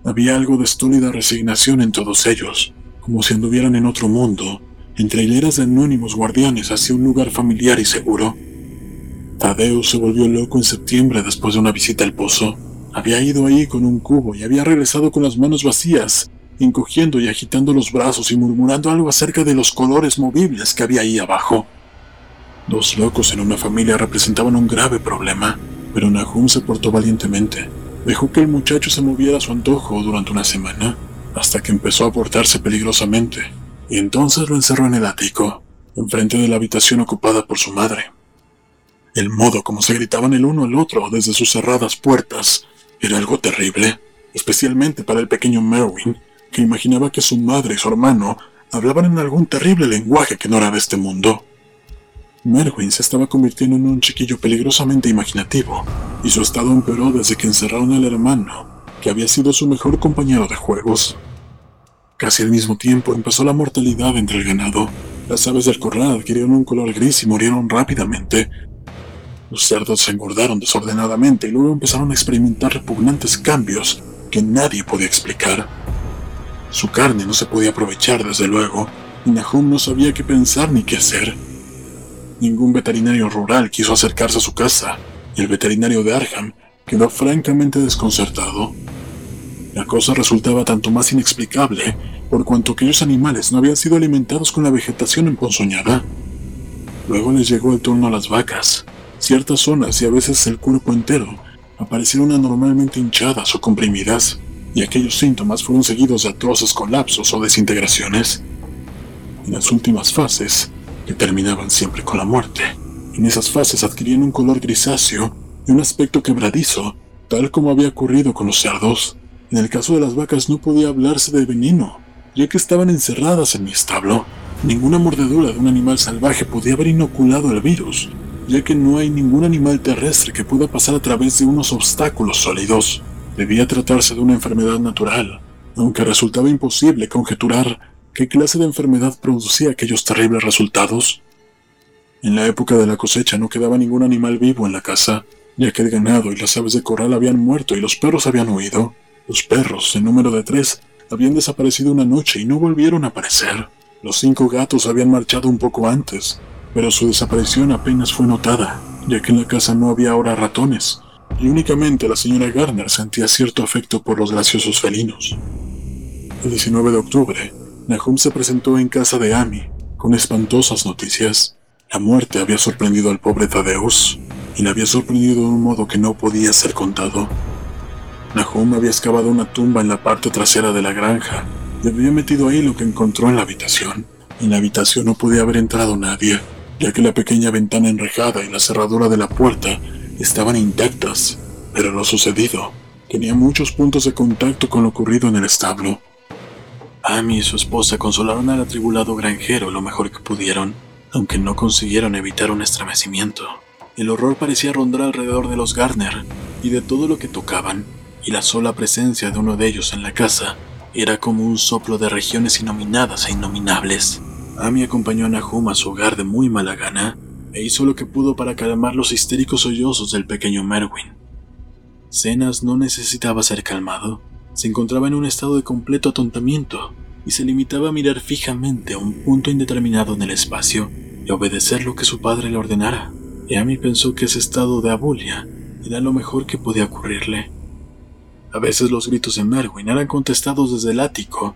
Había algo de estúpida resignación en todos ellos, como si anduvieran en otro mundo, entre hileras de anónimos guardianes hacia un lugar familiar y seguro. Tadeo se volvió loco en septiembre después de una visita al pozo. Había ido ahí con un cubo y había regresado con las manos vacías encogiendo y agitando los brazos y murmurando algo acerca de los colores movibles que había ahí abajo. Dos locos en una familia representaban un grave problema, pero Nahum se portó valientemente. Dejó que el muchacho se moviera a su antojo durante una semana, hasta que empezó a portarse peligrosamente, y entonces lo encerró en el ático, enfrente de la habitación ocupada por su madre. El modo como se gritaban el uno al otro desde sus cerradas puertas era algo terrible, especialmente para el pequeño Merwin, que imaginaba que su madre y su hermano hablaban en algún terrible lenguaje que no era de este mundo. Merwin se estaba convirtiendo en un chiquillo peligrosamente imaginativo, y su estado empeoró desde que encerraron al hermano, que había sido su mejor compañero de juegos. Casi al mismo tiempo empezó la mortalidad entre el ganado. Las aves del corral adquirieron un color gris y murieron rápidamente. Los cerdos se engordaron desordenadamente y luego empezaron a experimentar repugnantes cambios que nadie podía explicar. Su carne no se podía aprovechar, desde luego, y Nahum no sabía qué pensar ni qué hacer. Ningún veterinario rural quiso acercarse a su casa, y el veterinario de Arham quedó francamente desconcertado. La cosa resultaba tanto más inexplicable por cuanto aquellos animales no habían sido alimentados con la vegetación emponzoñada. Luego les llegó el turno a las vacas. Ciertas zonas y a veces el cuerpo entero aparecieron anormalmente hinchadas o comprimidas, y aquellos síntomas fueron seguidos de atroces colapsos o desintegraciones. En las últimas fases, que terminaban siempre con la muerte. En esas fases adquirían un color grisáceo y un aspecto quebradizo, tal como había ocurrido con los cerdos. En el caso de las vacas no podía hablarse de veneno, ya que estaban encerradas en mi establo. Ninguna mordedura de un animal salvaje podía haber inoculado el virus, ya que no hay ningún animal terrestre que pueda pasar a través de unos obstáculos sólidos. Debía tratarse de una enfermedad natural, aunque resultaba imposible conjeturar qué clase de enfermedad producía aquellos terribles resultados. En la época de la cosecha no quedaba ningún animal vivo en la casa, ya que el ganado y las aves de corral habían muerto y los perros habían huido. Los perros, en número de tres, habían desaparecido una noche y no volvieron a aparecer. Los cinco gatos habían marchado un poco antes, pero su desaparición apenas fue notada, ya que en la casa no había ahora ratones, y únicamente la señora Garner sentía cierto afecto por los graciosos felinos. El 19 de octubre, Nahum se presentó en casa de Amy con espantosas noticias. La muerte había sorprendido al pobre Tadeus y le había sorprendido de un modo que no podía ser contado. Nahum había excavado una tumba en la parte trasera de la granja y había metido ahí lo que encontró en la habitación. En la habitación no podía haber entrado nadie, ya que la pequeña ventana enrejada y la cerradura de la puerta estaban intactas, pero lo sucedido tenía muchos puntos de contacto con lo ocurrido en el establo. Amy y su esposa consolaron al atribulado granjero lo mejor que pudieron, aunque no consiguieron evitar un estremecimiento. El horror parecía rondar alrededor de los Garner y de todo lo que tocaban, y la sola presencia de uno de ellos en la casa era como un soplo de regiones innominadas e innominables. Amy acompañó a Nahum a su hogar de muy mala gana e hizo lo que pudo para calmar los histéricos sollozos del pequeño Merwin. Cenas no necesitaba ser calmado, se encontraba en un estado de completo atontamiento y se limitaba a mirar fijamente a un punto indeterminado en el espacio y obedecer lo que su padre le ordenara. Y Amy pensó que ese estado de abulia era lo mejor que podía ocurrirle. A veces los gritos de Merwin eran contestados desde el ático.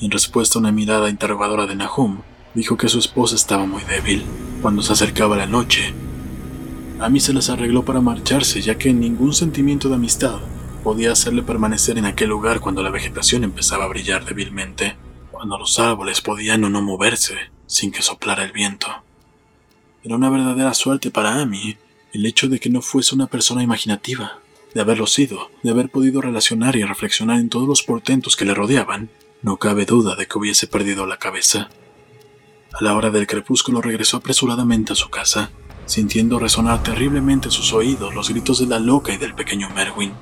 En respuesta a una mirada interrogadora de Nahum, dijo que su esposa estaba muy débil. Cuando se acercaba la noche, Amy se las arregló para marcharse, ya que ningún sentimiento de amistad podía hacerle permanecer en aquel lugar cuando la vegetación empezaba a brillar débilmente, cuando los árboles podían o no moverse sin que soplara el viento. Era una verdadera suerte para Amy el hecho de que no fuese una persona imaginativa, de haberlo sido, de haber podido relacionar y reflexionar en todos los portentos que le rodeaban, no cabe duda de que hubiese perdido la cabeza. A la hora del crepúsculo regresó apresuradamente a su casa, sintiendo resonar terriblemente en sus oídos los gritos de la loca y del pequeño Merwin.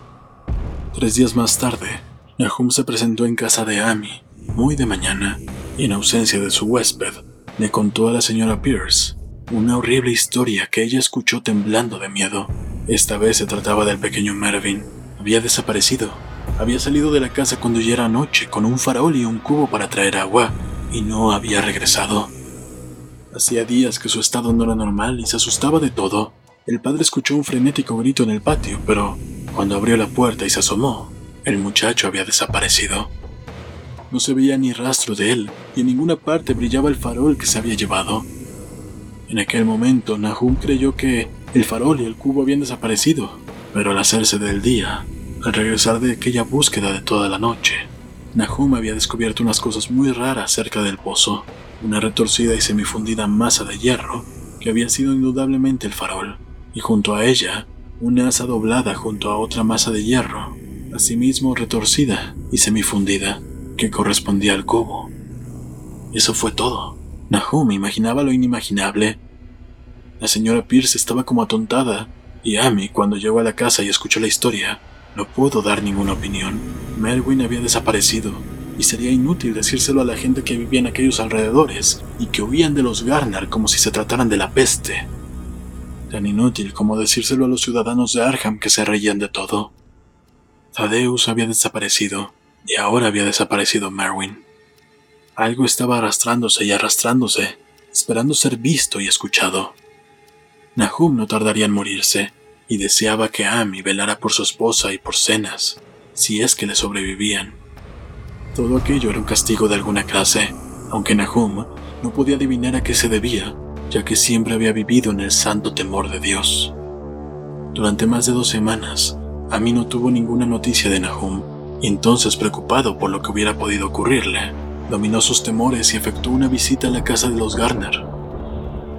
Tres días más tarde, Nahum se presentó en casa de Amy, muy de mañana, y en ausencia de su huésped, le contó a la señora Pierce una horrible historia que ella escuchó temblando de miedo. Esta vez se trataba del pequeño Mervyn. Había desaparecido. Había salido de la casa cuando ya era noche con un farol y un cubo para traer agua, y no había regresado. Hacía días que su estado no era normal y se asustaba de todo. El padre escuchó un frenético grito en el patio, pero cuando abrió la puerta y se asomó, el muchacho había desaparecido. No se veía ni rastro de él, y en ninguna parte brillaba el farol que se había llevado. En aquel momento, Nahum creyó que el farol y el cubo habían desaparecido, pero al hacerse del día, al regresar de aquella búsqueda de toda la noche, Nahum había descubierto unas cosas muy raras cerca del pozo, una retorcida y semifundida masa de hierro que había sido indudablemente el farol, y junto a ella, una asa doblada junto a otra masa de hierro, asimismo retorcida y semifundida, que correspondía al cubo. Eso fue todo. Nahum imaginaba lo inimaginable. La señora Pierce estaba como atontada, y Amy, cuando llegó a la casa y escuchó la historia, no pudo dar ninguna opinión. Melwin había desaparecido, y sería inútil decírselo a la gente que vivía en aquellos alrededores y que huían de los Garner como si se trataran de la peste. Tan inútil como decírselo a los ciudadanos de Arham que se reían de todo. Thaddeus había desaparecido, y ahora había desaparecido Merwin. Algo estaba arrastrándose y arrastrándose, esperando ser visto y escuchado. Nahum no tardaría en morirse, y deseaba que Amy velara por su esposa y por Cenas, si es que le sobrevivían. Todo aquello era un castigo de alguna clase, aunque Nahum no podía adivinar a qué se debía, ya que siempre había vivido en el santo temor de Dios. Durante más de dos semanas, Amy no tuvo ninguna noticia de Nahum, y entonces, preocupado por lo que hubiera podido ocurrirle, dominó sus temores y efectuó una visita a la casa de los Garner.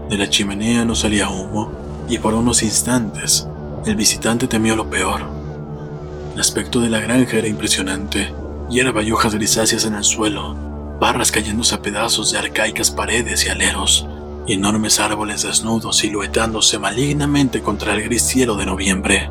De la chimenea no salía humo, y por unos instantes, el visitante temió lo peor. El aspecto de la granja era impresionante, hierba y hojas grisáceas en el suelo, barras cayéndose a pedazos de arcaicas paredes y aleros, y enormes árboles desnudos siluetándose malignamente contra el gris cielo de noviembre.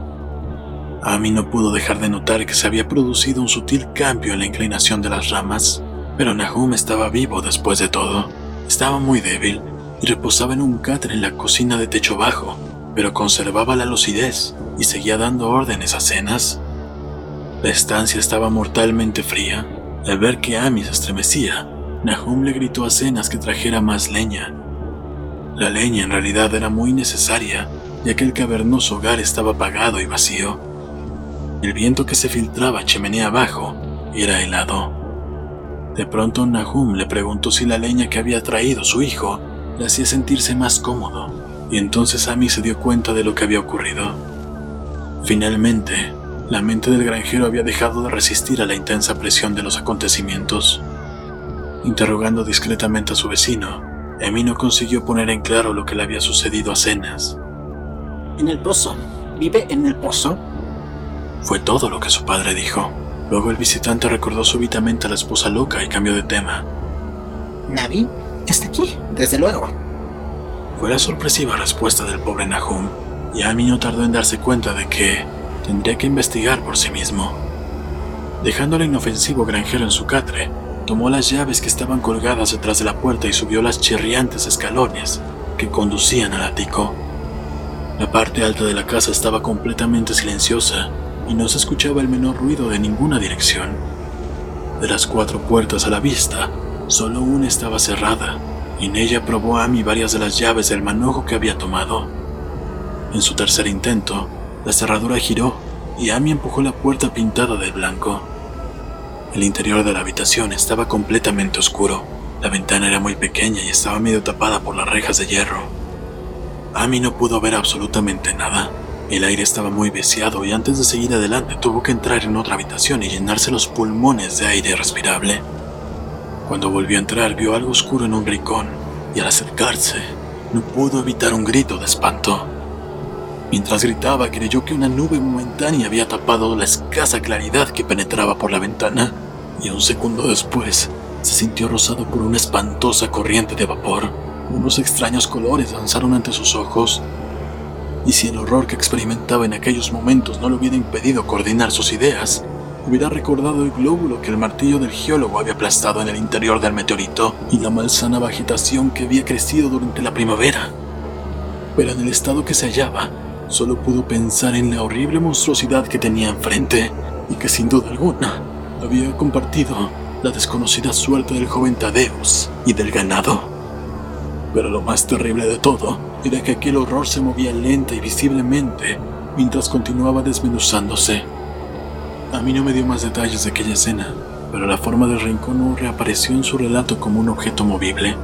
Amy no pudo dejar de notar que se había producido un sutil cambio en la inclinación de las ramas, pero Nahum estaba vivo después de todo. Estaba muy débil y reposaba en un catre en la cocina de techo bajo, pero conservaba la lucidez y seguía dando órdenes a cenas la estancia estaba mortalmente fría. Al ver que Amy se estremecía, Nahum le gritó a Cenas que trajera más leña. La leña en realidad era muy necesaria, ya que el cavernoso hogar estaba apagado y vacío. El viento que se filtraba chimenea abajo era helado. De pronto Nahum le preguntó si la leña que había traído su hijo le hacía sentirse más cómodo, y entonces Amy se dio cuenta de lo que había ocurrido. Finalmente, la mente del granjero había dejado de resistir a la intensa presión de los acontecimientos. Interrogando discretamente a su vecino, Emi no consiguió poner en claro lo que le había sucedido a Cenas. En el pozo. ¿Vive en el pozo? Fue todo lo que su padre dijo. Luego el visitante recordó súbitamente a la esposa loca y cambió de tema. ¿Navi? ¿Está aquí? Desde luego. Fue la sorpresiva respuesta del pobre Nahum, y Amy no tardó en darse cuenta de que, tendría que investigar por sí mismo. Dejando al inofensivo granjero en su catre, tomó las llaves que estaban colgadas detrás de la puerta y subió las chirriantes escalones que conducían al ático. La parte alta de la casa estaba completamente silenciosa y no se escuchaba el menor ruido de ninguna dirección. De las cuatro puertas a la vista, solo una estaba cerrada, en ella probó Amy varias de las llaves del manojo que había tomado. En su tercer intento, la cerradura giró y Amy empujó la puerta pintada de blanco. El interior de la habitación estaba completamente oscuro. La ventana era muy pequeña y estaba medio tapada por las rejas de hierro. Amy no pudo ver absolutamente nada. El aire estaba muy viciado y antes de seguir adelante tuvo que entrar en otra habitación y llenarse los pulmones de aire respirable. Cuando volvió a entrar vio algo oscuro en un rincón y al acercarse no pudo evitar un grito de espanto. Mientras gritaba, creyó que una nube momentánea había tapado la escasa claridad que penetraba por la ventana, y un segundo después se sintió rozado por una espantosa corriente de vapor. Unos extraños colores danzaron ante sus ojos, y si el horror que experimentaba en aquellos momentos no le hubiera impedido coordinar sus ideas, hubiera recordado el glóbulo que el martillo del geólogo había aplastado en el interior del meteorito y la malsana vegetación que había crecido durante la primavera. Pero en el estado que se hallaba, Solo pudo pensar en la horrible monstruosidad que tenía enfrente y que sin duda alguna había compartido la desconocida suerte del joven Tadeus y del ganado. Pero lo más terrible de todo era que aquel horror se movía lenta y visiblemente mientras continuaba desmenuzándose. A mí no me dio más detalles de aquella escena, pero la forma del rincón no reapareció en su relato como un objeto movible.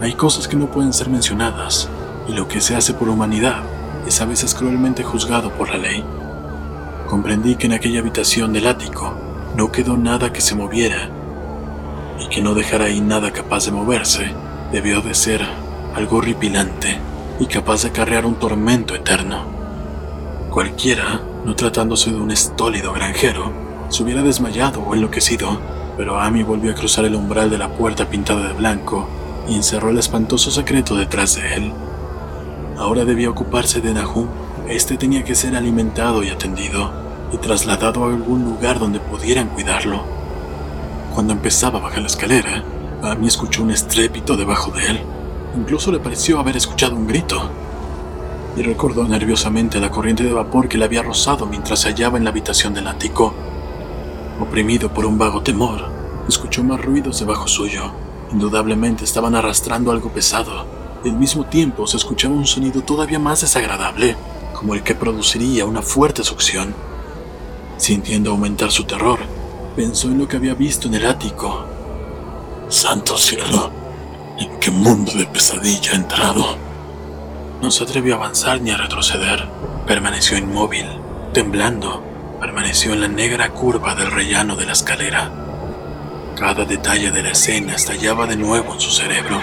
Hay cosas que no pueden ser mencionadas, y lo que se hace por humanidad es a veces cruelmente juzgado por la ley. Comprendí que en aquella habitación del ático no quedó nada que se moviera y que no dejar ahí nada capaz de moverse debió de ser algo horripilante y capaz de acarrear un tormento eterno. Cualquiera, no tratándose de un estólido granjero, se hubiera desmayado o enloquecido, pero Amy volvió a cruzar el umbral de la puerta pintada de blanco y encerró el espantoso secreto detrás de él. Ahora debía ocuparse de Nahum. Este tenía que ser alimentado y atendido, y trasladado a algún lugar donde pudieran cuidarlo. Cuando empezaba a bajar la escalera, Amy escuchó un estrépito debajo de él. Incluso le pareció haber escuchado un grito. Y recordó nerviosamente la corriente de vapor que le había rozado mientras se hallaba en la habitación del ático. Oprimido por un vago temor, escuchó más ruidos debajo suyo. Indudablemente estaban arrastrando algo pesado. Y al mismo tiempo se escuchaba un sonido todavía más desagradable, como el que produciría una fuerte succión. Sintiendo aumentar su terror, pensó en lo que había visto en el ático. Santo cielo, ¿en qué mundo de pesadilla ha entrado? No se atrevió a avanzar ni a retroceder. Permaneció inmóvil, temblando. Permaneció en la negra curva del rellano de la escalera. Cada detalle de la escena estallaba de nuevo en su cerebro.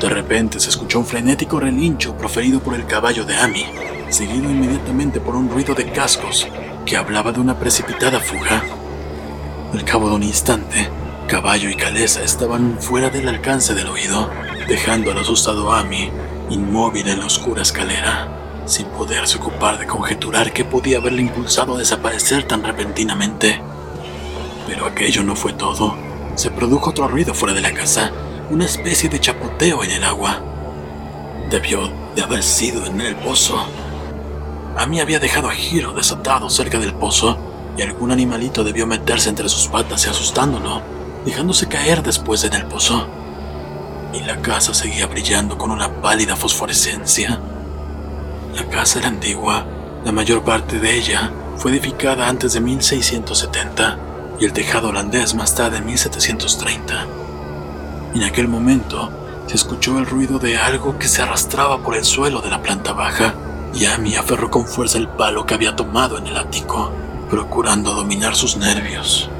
De repente se escuchó un frenético relincho proferido por el caballo de Amy, seguido inmediatamente por un ruido de cascos que hablaba de una precipitada fuga. Al cabo de un instante, caballo y caleza estaban fuera del alcance del oído, dejando al asustado Amy inmóvil en la oscura escalera, sin poderse ocupar de conjeturar qué podía haberle impulsado a desaparecer tan repentinamente. Pero aquello no fue todo. Se produjo otro ruido fuera de la casa, una especie de chapoteo en el agua. Debió de haber sido en el pozo. Amy había dejado a Hiro desatado cerca del pozo y algún animalito debió meterse entre sus patas y asustándolo, dejándose caer después en el pozo. Y la casa seguía brillando con una pálida fosforescencia. La casa era antigua, la mayor parte de ella fue edificada antes de 1670 y el tejado holandés más tarde en 1730. En aquel momento se escuchó el ruido de algo que se arrastraba por el suelo de la planta baja y Amy aferró con fuerza el palo que había tomado en el ático, procurando dominar sus nervios.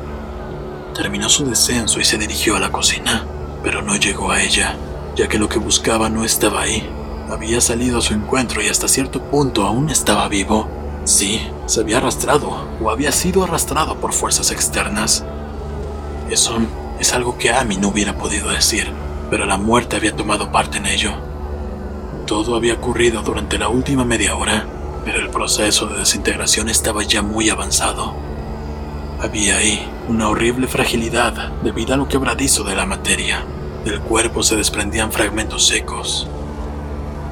Terminó su descenso y se dirigió a la cocina, pero no llegó a ella, ya que lo que buscaba no estaba ahí. Había salido a su encuentro y hasta cierto punto aún estaba vivo. Sí, se había arrastrado o había sido arrastrado por fuerzas externas. Eso es algo que Amy no hubiera podido decir, pero la muerte había tomado parte en ello. Todo había ocurrido durante la última media hora, pero el proceso de desintegración estaba ya muy avanzado. Había ahí una horrible fragilidad debido a lo quebradizo de la materia. Del cuerpo se desprendían fragmentos secos.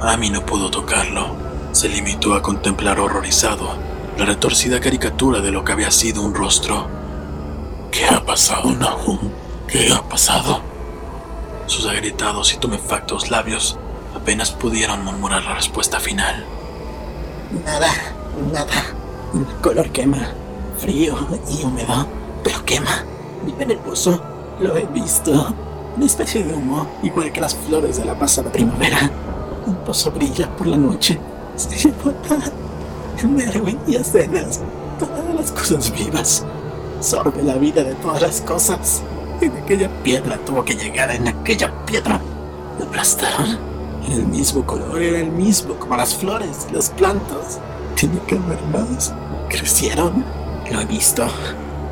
Amy no pudo tocarlo. Se limitó a contemplar horrorizado la retorcida caricatura de lo que había sido un rostro. ¿Qué ha pasado, Nahum? ¿Qué ha pasado? Sus agrietados y tumefactos labios apenas pudieron murmurar la respuesta final. Nada, nada. El color quema. Frío y húmedo. Pero quema. Vive en el pozo. Lo he visto. Una especie de humo, igual que las flores de la pasada primavera. Un pozo brilla por la noche. Se bota Merwin y escenas. Todas las cosas vivas. Sorbe la vida de todas las cosas. En aquella piedra tuvo que llegar en aquella piedra. Me aplastaron. Era el mismo color, era el mismo como las flores, las plantas. Tiene que haber más. Crecieron. Lo he visto.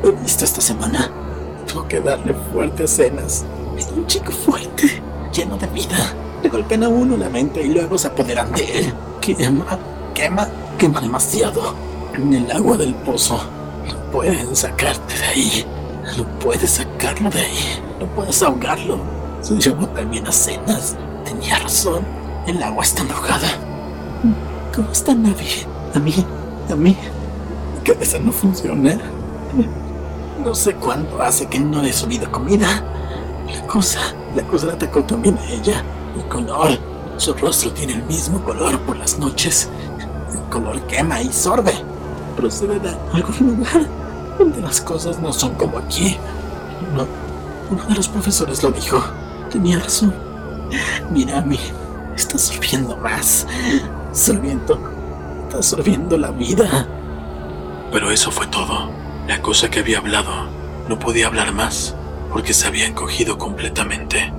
Lo he visto esta semana. Tuvo que darle fuertes cenas. Es un chico fuerte, lleno de vida. Le golpean a uno la mente y luego se apoderan de él. Quema, quema, quema demasiado. En el agua del pozo. No pueden sacarte de ahí. No puedes sacarlo de ahí. No puedes ahogarlo. Se llevó también a cenas. Tenía razón. El agua está enojada. ¿Cómo está Navi? A mí, a mí. Mi cabeza no funciona. No sé cuánto hace que no he subido comida. La cosa, la cosa la atacó también a ella. El color. Su rostro tiene el mismo color por las noches. El color quema y sorbe. Procede de algún lugar donde las cosas no son como aquí. Uno, uno de los profesores lo dijo. Tenía razón. Mira a mí. Está sorbiendo más. Sorbiendo. Está sorbiendo la vida. Pero eso fue todo. La cosa que había hablado no podía hablar más porque se había encogido completamente.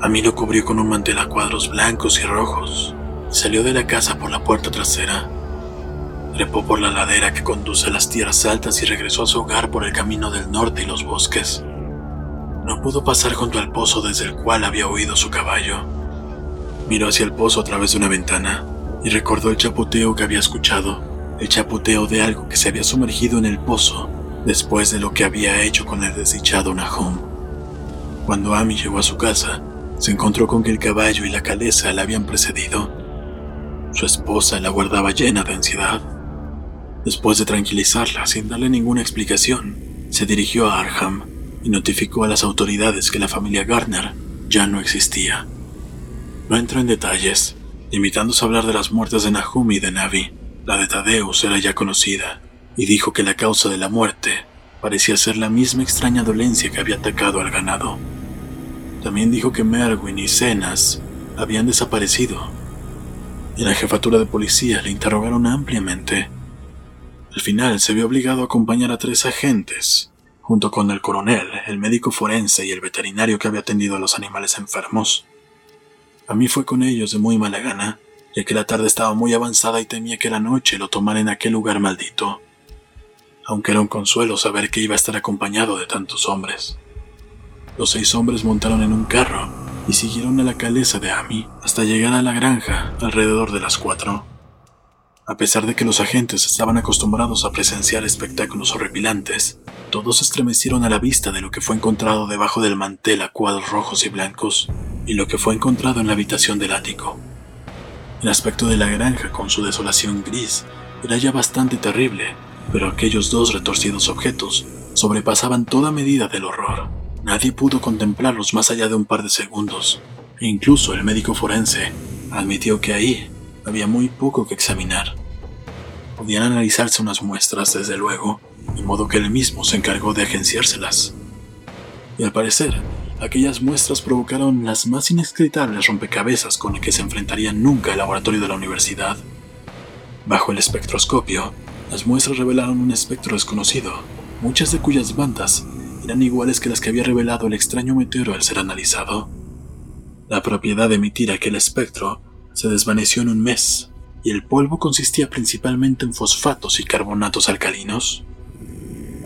A mí lo cubrió con un mantel a cuadros blancos y rojos. Salió de la casa por la puerta trasera. Trepó por la ladera que conduce a las tierras altas y regresó a su hogar por el camino del norte y los bosques. No pudo pasar junto al pozo desde el cual había huido su caballo. Miró hacia el pozo a través de una ventana y recordó el chapoteo que había escuchado, el chapoteo de algo que se había sumergido en el pozo después de lo que había hecho con el desdichado Nahum. Cuando Amy llegó a su casa, se encontró con que el caballo y la caleza la habían precedido. Su esposa la guardaba llena de ansiedad. Después de tranquilizarla sin darle ninguna explicación, se dirigió a Arham y notificó a las autoridades que la familia Garner ya no existía. No entró en detalles, limitándose a hablar de las muertes de Nahum y de Navi. La de Tadeus era ya conocida, y dijo que la causa de la muerte parecía ser la misma extraña dolencia que había atacado al ganado. También dijo que Merwin y Cenas habían desaparecido. En la jefatura de policía le interrogaron ampliamente. Al final se vio obligado a acompañar a tres agentes, junto con el coronel, el médico forense y el veterinario que había atendido a los animales enfermos. A mí fue con ellos de muy mala gana, ya que la tarde estaba muy avanzada y temía que la noche lo tomara en aquel lugar maldito aunque era un consuelo saber que iba a estar acompañado de tantos hombres. Los seis hombres montaron en un carro y siguieron a la caleza de Amy hasta llegar a la granja alrededor de las cuatro. A pesar de que los agentes estaban acostumbrados a presenciar espectáculos horripilantes, todos estremecieron a la vista de lo que fue encontrado debajo del mantel a cuadros rojos y blancos y lo que fue encontrado en la habitación del ático. El aspecto de la granja con su desolación gris era ya bastante terrible pero aquellos dos retorcidos objetos sobrepasaban toda medida del horror. Nadie pudo contemplarlos más allá de un par de segundos, e incluso el médico forense admitió que ahí había muy poco que examinar. Podían analizarse unas muestras, desde luego, de modo que él mismo se encargó de agenciárselas. Y al parecer, aquellas muestras provocaron las más inescrutables rompecabezas con las que se enfrentaría nunca el laboratorio de la universidad. Bajo el espectroscopio, las muestras revelaron un espectro desconocido, muchas de cuyas bandas eran iguales que las que había revelado el extraño meteoro al ser analizado. La propiedad de emitir aquel espectro se desvaneció en un mes, y el polvo consistía principalmente en fosfatos y carbonatos alcalinos.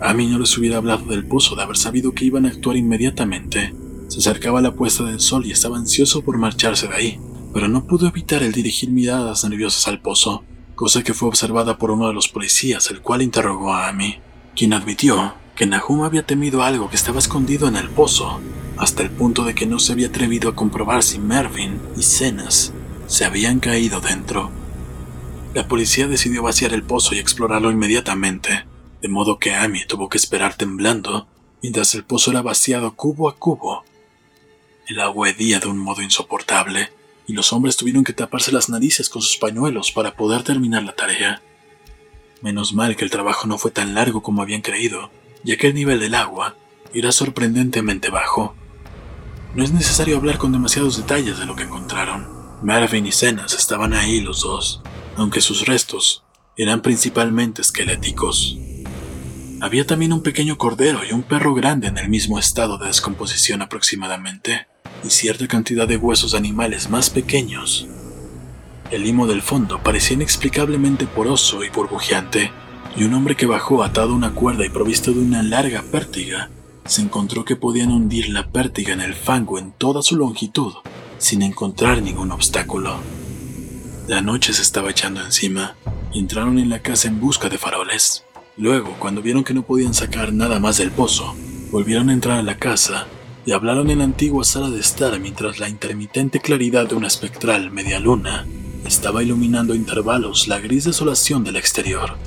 A mí no les hubiera hablado del pozo de haber sabido que iban a actuar inmediatamente. Se acercaba la puesta del sol y estaba ansioso por marcharse de ahí, pero no pudo evitar el dirigir miradas nerviosas al pozo cosa que fue observada por uno de los policías, el cual interrogó a Amy, quien admitió que Nahum había temido algo que estaba escondido en el pozo, hasta el punto de que no se había atrevido a comprobar si Mervyn y Cenas se habían caído dentro. La policía decidió vaciar el pozo y explorarlo inmediatamente, de modo que Amy tuvo que esperar temblando mientras el pozo era vaciado cubo a cubo. El agua hedía de un modo insoportable y los hombres tuvieron que taparse las narices con sus pañuelos para poder terminar la tarea. Menos mal que el trabajo no fue tan largo como habían creído, ya que el nivel del agua era sorprendentemente bajo. No es necesario hablar con demasiados detalles de lo que encontraron. Marvin y Cenas estaban ahí los dos, aunque sus restos eran principalmente esqueléticos. Había también un pequeño cordero y un perro grande en el mismo estado de descomposición aproximadamente y cierta cantidad de huesos animales más pequeños. El limo del fondo parecía inexplicablemente poroso y burbujeante, y un hombre que bajó atado a una cuerda y provisto de una larga pértiga se encontró que podían hundir la pértiga en el fango en toda su longitud sin encontrar ningún obstáculo. La noche se estaba echando encima y entraron en la casa en busca de faroles. Luego, cuando vieron que no podían sacar nada más del pozo, volvieron a entrar a la casa y hablaron en la antigua sala de estar mientras la intermitente claridad de una espectral media luna estaba iluminando a intervalos la gris desolación del exterior.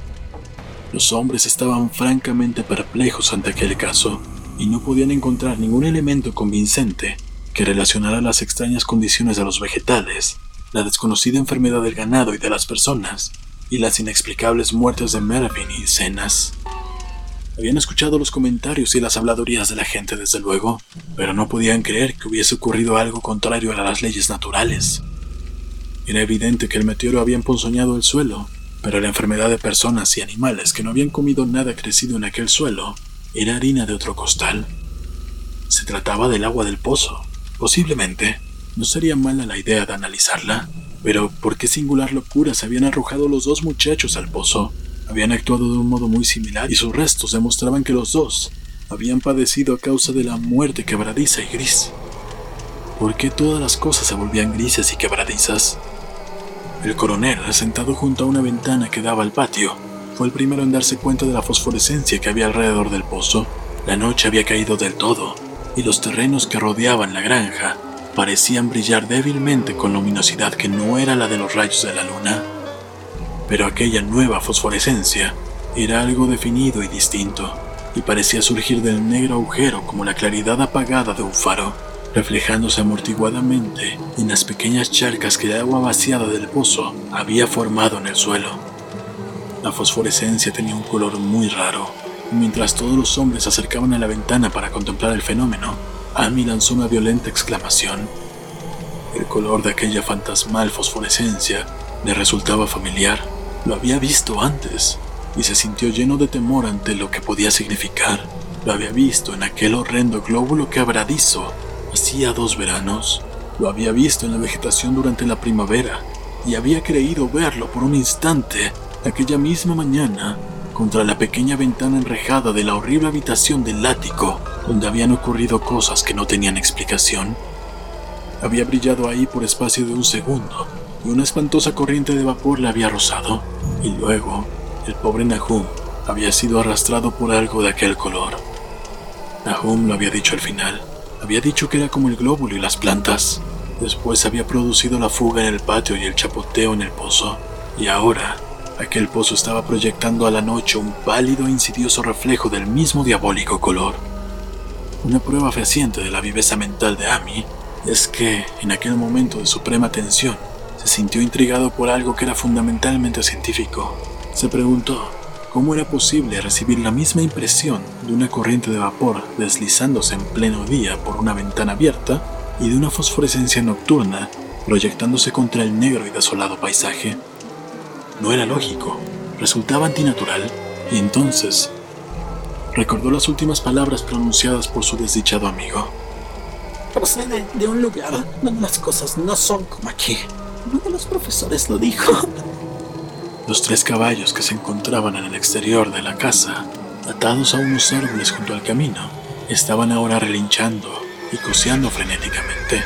Los hombres estaban francamente perplejos ante aquel caso y no podían encontrar ningún elemento convincente que relacionara las extrañas condiciones de los vegetales, la desconocida enfermedad del ganado y de las personas, y las inexplicables muertes de Mervyn y Cenas. Habían escuchado los comentarios y las habladurías de la gente, desde luego, pero no podían creer que hubiese ocurrido algo contrario a las leyes naturales. Era evidente que el meteoro había emponzoñado el suelo, pero la enfermedad de personas y animales que no habían comido nada crecido en aquel suelo era harina de otro costal. Se trataba del agua del pozo, Posiblemente, no sería mala la idea de analizarla, pero ¿por qué singular locura se habían arrojado los dos muchachos al pozo? Habían actuado de un modo muy similar y sus restos demostraban que los dos habían padecido a causa de la muerte quebradiza y gris. ¿Por qué todas las cosas se volvían grises y quebradizas? El coronel, sentado junto a una ventana que daba al patio, fue el primero en darse cuenta de la fosforescencia que había alrededor del pozo. La noche había caído del todo y los terrenos que rodeaban la granja parecían brillar débilmente con luminosidad que no era la de los rayos de la luna. Pero aquella nueva fosforescencia era algo definido y distinto, y parecía surgir del negro agujero como la claridad apagada de un faro, reflejándose amortiguadamente en las pequeñas charcas que el agua vaciada del pozo había formado en el suelo. La fosforescencia tenía un color muy raro, y mientras todos los hombres se acercaban a la ventana para contemplar el fenómeno, Amy lanzó una violenta exclamación. El color de aquella fantasmal fosforescencia le resultaba familiar. Lo había visto antes y se sintió lleno de temor ante lo que podía significar. Lo había visto en aquel horrendo glóbulo quebradizo hacía dos veranos. Lo había visto en la vegetación durante la primavera y había creído verlo por un instante aquella misma mañana contra la pequeña ventana enrejada de la horrible habitación del ático, donde habían ocurrido cosas que no tenían explicación. Había brillado ahí por espacio de un segundo, y una espantosa corriente de vapor le había rozado, y luego el pobre Nahum había sido arrastrado por algo de aquel color. Nahum lo había dicho al final, había dicho que era como el glóbulo y las plantas. Después había producido la fuga en el patio y el chapoteo en el pozo, y ahora Aquel pozo estaba proyectando a la noche un pálido e insidioso reflejo del mismo diabólico color. Una prueba fehaciente de la viveza mental de Amy es que, en aquel momento de suprema tensión, se sintió intrigado por algo que era fundamentalmente científico. Se preguntó cómo era posible recibir la misma impresión de una corriente de vapor deslizándose en pleno día por una ventana abierta y de una fosforescencia nocturna proyectándose contra el negro y desolado paisaje no era lógico, resultaba antinatural, y entonces recordó las últimas palabras pronunciadas por su desdichado amigo. Procede de un lugar donde las cosas no son como aquí. Uno de los profesores lo dijo. <laughs> Los tres caballos que se encontraban en el exterior de la casa, atados a unos árboles junto al camino, estaban ahora relinchando y coseando frenéticamente.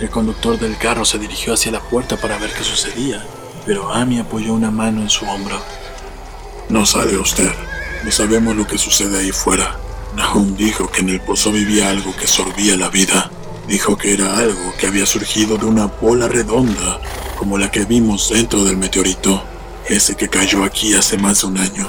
El conductor del carro se dirigió hacia la puerta para ver qué sucedía, pero Amy apoyó una mano en su hombro. No sale usted. No sabemos lo que sucede ahí fuera. Nahum dijo que en el pozo vivía algo que sorbía la vida. Dijo que era algo que había surgido de una bola redonda, como la que vimos dentro del meteorito, ese que cayó aquí hace más de un año.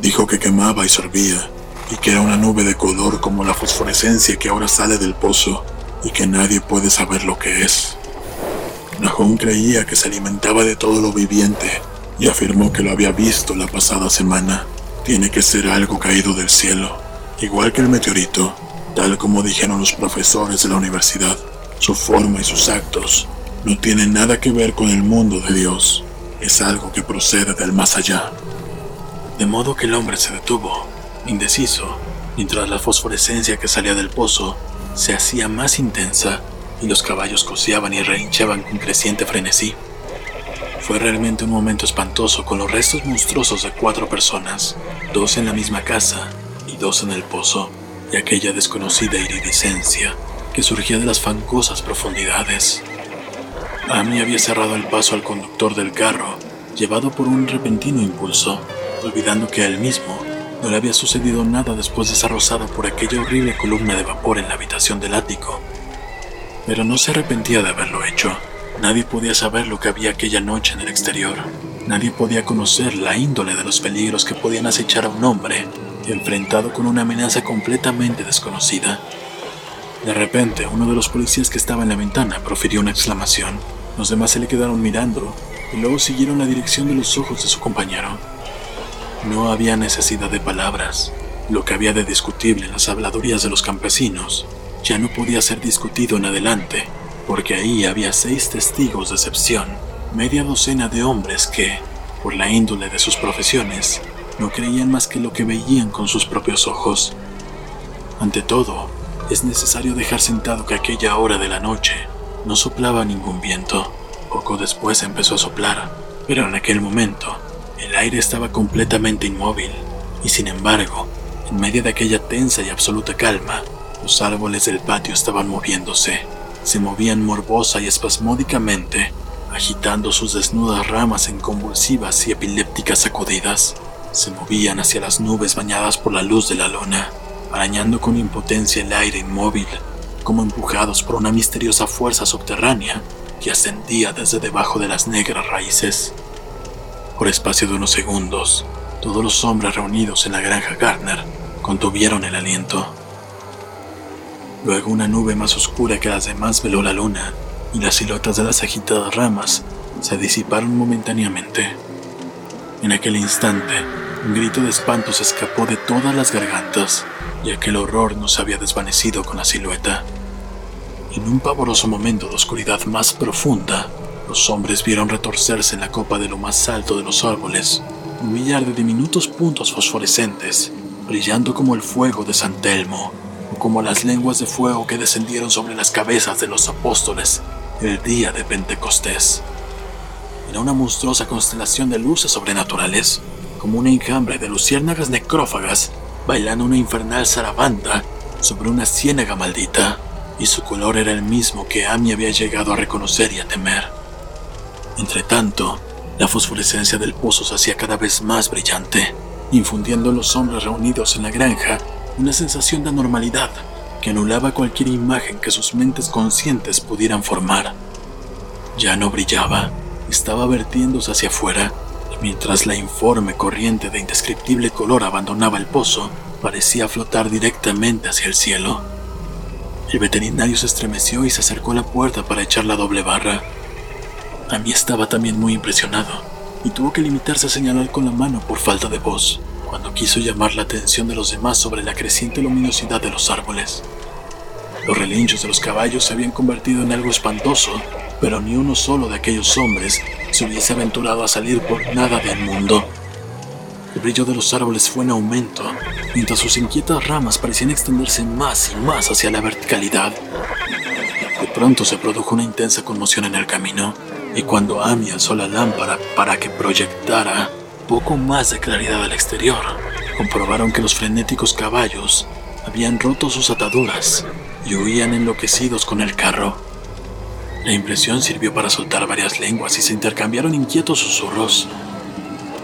Dijo que quemaba y sorbía, y que era una nube de color como la fosforescencia que ahora sale del pozo, y que nadie puede saber lo que es. Nahum creía que se alimentaba de todo lo viviente y afirmó que lo había visto la pasada semana. Tiene que ser algo caído del cielo, igual que el meteorito, tal como dijeron los profesores de la universidad. Su forma y sus actos no tienen nada que ver con el mundo de Dios. Es algo que procede del más allá. De modo que el hombre se detuvo, indeciso, mientras la fosforescencia que salía del pozo se hacía más intensa y los caballos coseaban y rehinchaban con creciente frenesí. Fue realmente un momento espantoso con los restos monstruosos de cuatro personas, dos en la misma casa y dos en el pozo, y aquella desconocida iridiscencia que surgía de las fangosas profundidades. Amy había cerrado el paso al conductor del carro, llevado por un repentino impulso, olvidando que a él mismo no le había sucedido nada después de ser rozado por aquella horrible columna de vapor en la habitación del ático pero no se arrepentía de haberlo hecho. Nadie podía saber lo que había aquella noche en el exterior. Nadie podía conocer la índole de los peligros que podían acechar a un hombre enfrentado con una amenaza completamente desconocida. De repente, uno de los policías que estaba en la ventana profirió una exclamación. Los demás se le quedaron mirando y luego siguieron la dirección de los ojos de su compañero. No había necesidad de palabras. Lo que había de discutible en las habladurías de los campesinos ya no podía ser discutido en adelante, porque ahí había seis testigos de excepción, media docena de hombres que, por la índole de sus profesiones, no creían más que lo que veían con sus propios ojos. Ante todo, es necesario dejar sentado que aquella hora de la noche no soplaba ningún viento. Poco después empezó a soplar, pero en aquel momento el aire estaba completamente inmóvil y sin embargo, en medio de aquella tensa y absoluta calma, los árboles del patio estaban moviéndose. Se movían morbosa y espasmódicamente, agitando sus desnudas ramas en convulsivas y epilépticas sacudidas. Se movían hacia las nubes bañadas por la luz de la luna, arañando con impotencia el aire inmóvil, como empujados por una misteriosa fuerza subterránea que ascendía desde debajo de las negras raíces. Por espacio de unos segundos, todos los hombres reunidos en la granja Gardner contuvieron el aliento. Luego una nube más oscura que las demás veló la luna y las siluetas de las agitadas ramas se disiparon momentáneamente. En aquel instante, un grito de espanto se escapó de todas las gargantas y aquel horror no se había desvanecido con la silueta. En un pavoroso momento de oscuridad más profunda, los hombres vieron retorcerse en la copa de lo más alto de los árboles un millar de diminutos puntos fosforescentes, brillando como el fuego de San Telmo, como las lenguas de fuego que descendieron sobre las cabezas de los apóstoles el día de Pentecostés. Era una monstruosa constelación de luces sobrenaturales, como una enjambre de luciérnagas necrófagas bailando una infernal zarabanda sobre una ciénaga maldita, y su color era el mismo que Amy había llegado a reconocer y a temer. Entretanto, la fosforescencia del pozo se hacía cada vez más brillante, infundiendo en los hombres reunidos en la granja una sensación de anormalidad que anulaba cualquier imagen que sus mentes conscientes pudieran formar. Ya no brillaba, estaba vertiéndose hacia afuera, y mientras la informe corriente de indescriptible color abandonaba el pozo, parecía flotar directamente hacia el cielo. El veterinario se estremeció y se acercó a la puerta para echar la doble barra. A mí estaba también muy impresionado y tuvo que limitarse a señalar con la mano por falta de voz cuando quiso llamar la atención de los demás sobre la creciente luminosidad de los árboles. Los relinchos de los caballos se habían convertido en algo espantoso, pero ni uno solo de aquellos hombres se hubiese aventurado a salir por nada del mundo. El brillo de los árboles fue en aumento, mientras sus inquietas ramas parecían extenderse más y más hacia la verticalidad. De pronto se produjo una intensa conmoción en el camino y cuando Amy alzó la lámpara para que proyectara poco más de claridad al exterior, comprobaron que los frenéticos caballos habían roto sus ataduras y huían enloquecidos con el carro. La impresión sirvió para soltar varias lenguas y se intercambiaron inquietos susurros.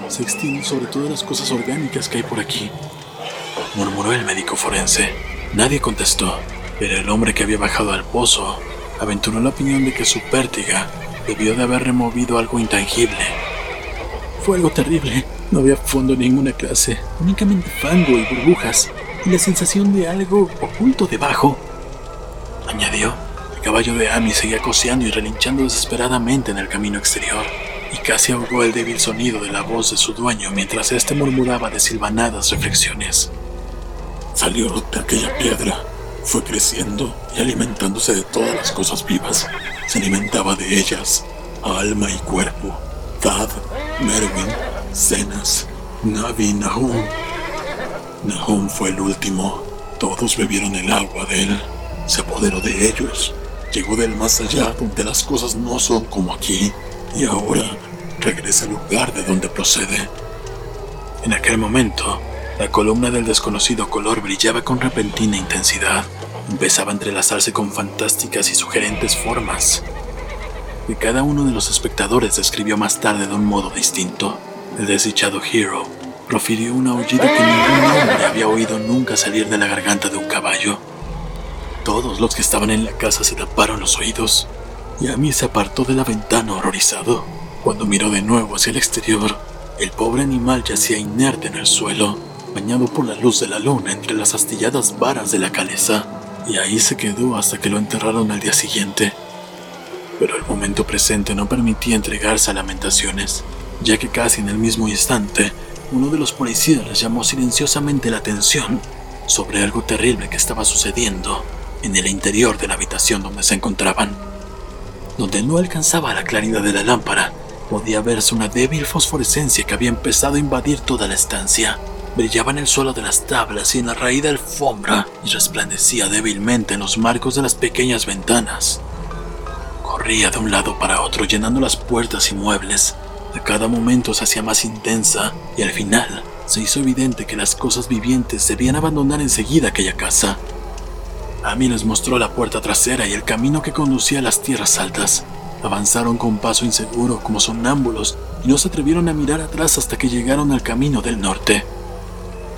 Se extienden sobre todas las cosas orgánicas que hay por aquí, murmuró el médico forense. Nadie contestó, pero el hombre que había bajado al pozo aventuró la opinión de que su pértiga debió de haber removido algo intangible. Algo terrible. No había fondo en ninguna clase, únicamente fango y burbujas, y la sensación de algo oculto debajo. Añadió, el caballo de Amy seguía coseando y relinchando desesperadamente en el camino exterior, y casi ahogó el débil sonido de la voz de su dueño mientras éste murmuraba de silvanadas reflexiones. Salió de aquella piedra, fue creciendo y alimentándose de todas las cosas vivas. Se alimentaba de ellas, alma y cuerpo. Tad, Merwin, Zenas, Navi Nahum. Nahum fue el último. Todos bebieron el agua de él. Se apoderó de ellos. Llegó del más allá donde las cosas no son como aquí. Y ahora regresa al lugar de donde procede. En aquel momento, la columna del desconocido color brillaba con repentina intensidad. Empezaba a entrelazarse con fantásticas y sugerentes formas, que cada uno de los espectadores describió más tarde de un modo distinto. El desdichado Hero profirió un aullido que ningún hombre había oído nunca salir de la garganta de un caballo. Todos los que estaban en la casa se taparon los oídos, y a mí se apartó de la ventana horrorizado. Cuando miró de nuevo hacia el exterior, el pobre animal yacía inerte en el suelo, bañado por la luz de la luna entre las astilladas varas de la caleza, y ahí se quedó hasta que lo enterraron al día siguiente. Pero el momento presente no permitía entregarse a lamentaciones, ya que casi en el mismo instante, uno de los policías les llamó silenciosamente la atención sobre algo terrible que estaba sucediendo en el interior de la habitación donde se encontraban. Donde no alcanzaba la claridad de la lámpara, podía verse una débil fosforescencia que había empezado a invadir toda la estancia. brillaba en el suelo de las tablas y en la raída alfombra y resplandecía débilmente en los marcos de las pequeñas ventanas. De un lado para otro llenando las puertas y muebles. A cada momento se hacía más intensa y al final se hizo evidente que las cosas vivientes debían abandonar enseguida aquella casa. Amy les mostró la puerta trasera y el camino que conducía a las tierras altas. Avanzaron con paso inseguro como sonámbulos y no se atrevieron a mirar atrás hasta que llegaron al camino del norte.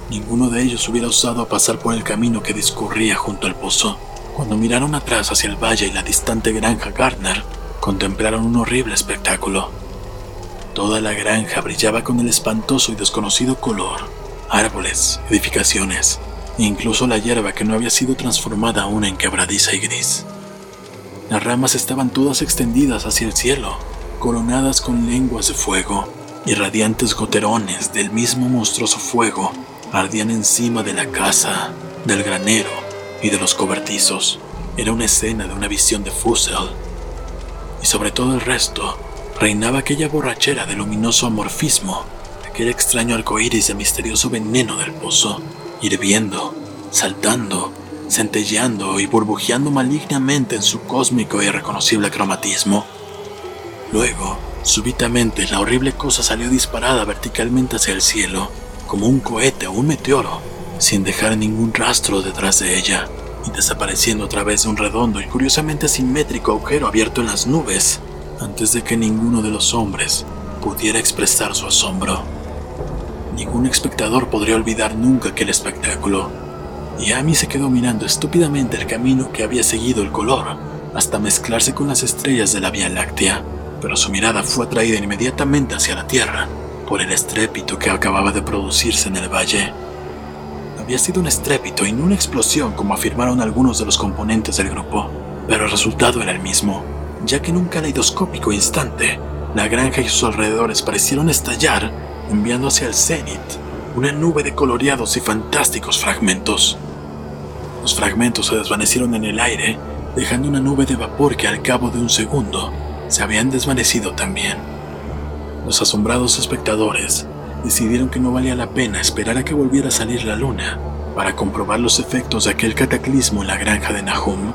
Ninguno de ellos hubiera osado a pasar por el camino que discurría junto al pozo. Cuando miraron atrás hacia el valle y la distante granja Gardner, contemplaron un horrible espectáculo. Toda la granja brillaba con el espantoso y desconocido color, árboles, edificaciones, e incluso la hierba que no había sido transformada aún en quebradiza y gris. Las ramas estaban todas extendidas hacia el cielo, coronadas con lenguas de fuego, y radiantes goterones del mismo monstruoso fuego ardían encima de la casa, del granero y de los cobertizos. Era una escena de una visión de Fussell. Y sobre todo el resto, reinaba aquella borrachera de luminoso amorfismo, aquel extraño arcoíris de misterioso veneno del pozo, hirviendo, saltando, centelleando y burbujeando malignamente en su cósmico y irreconocible cromatismo. Luego, súbitamente, la horrible cosa salió disparada verticalmente hacia el cielo, como un cohete o un meteoro, sin dejar ningún rastro detrás de ella, y desapareciendo a través de un redondo y curiosamente simétrico agujero abierto en las nubes, antes de que ninguno de los hombres pudiera expresar su asombro. Ningún espectador podría olvidar nunca aquel espectáculo, y Amy se quedó mirando estúpidamente el camino que había seguido el color, hasta mezclarse con las estrellas de la Vía Láctea, pero su mirada fue atraída inmediatamente hacia la Tierra, por el estrépito que acababa de producirse en el valle. Había sido un estrépito y no una explosión como afirmaron algunos de los componentes del grupo, pero el resultado era el mismo, ya que en un caleidoscópico instante, la granja y sus alrededores parecieron estallar, enviando hacia el cenit una nube de coloreados y fantásticos fragmentos. Los fragmentos se desvanecieron en el aire, dejando una nube de vapor que al cabo de un segundo se habían desvanecido también. Los asombrados espectadores decidieron que no valía la pena esperar a que volviera a salir la luna para comprobar los efectos de aquel cataclismo en la granja de Nahum.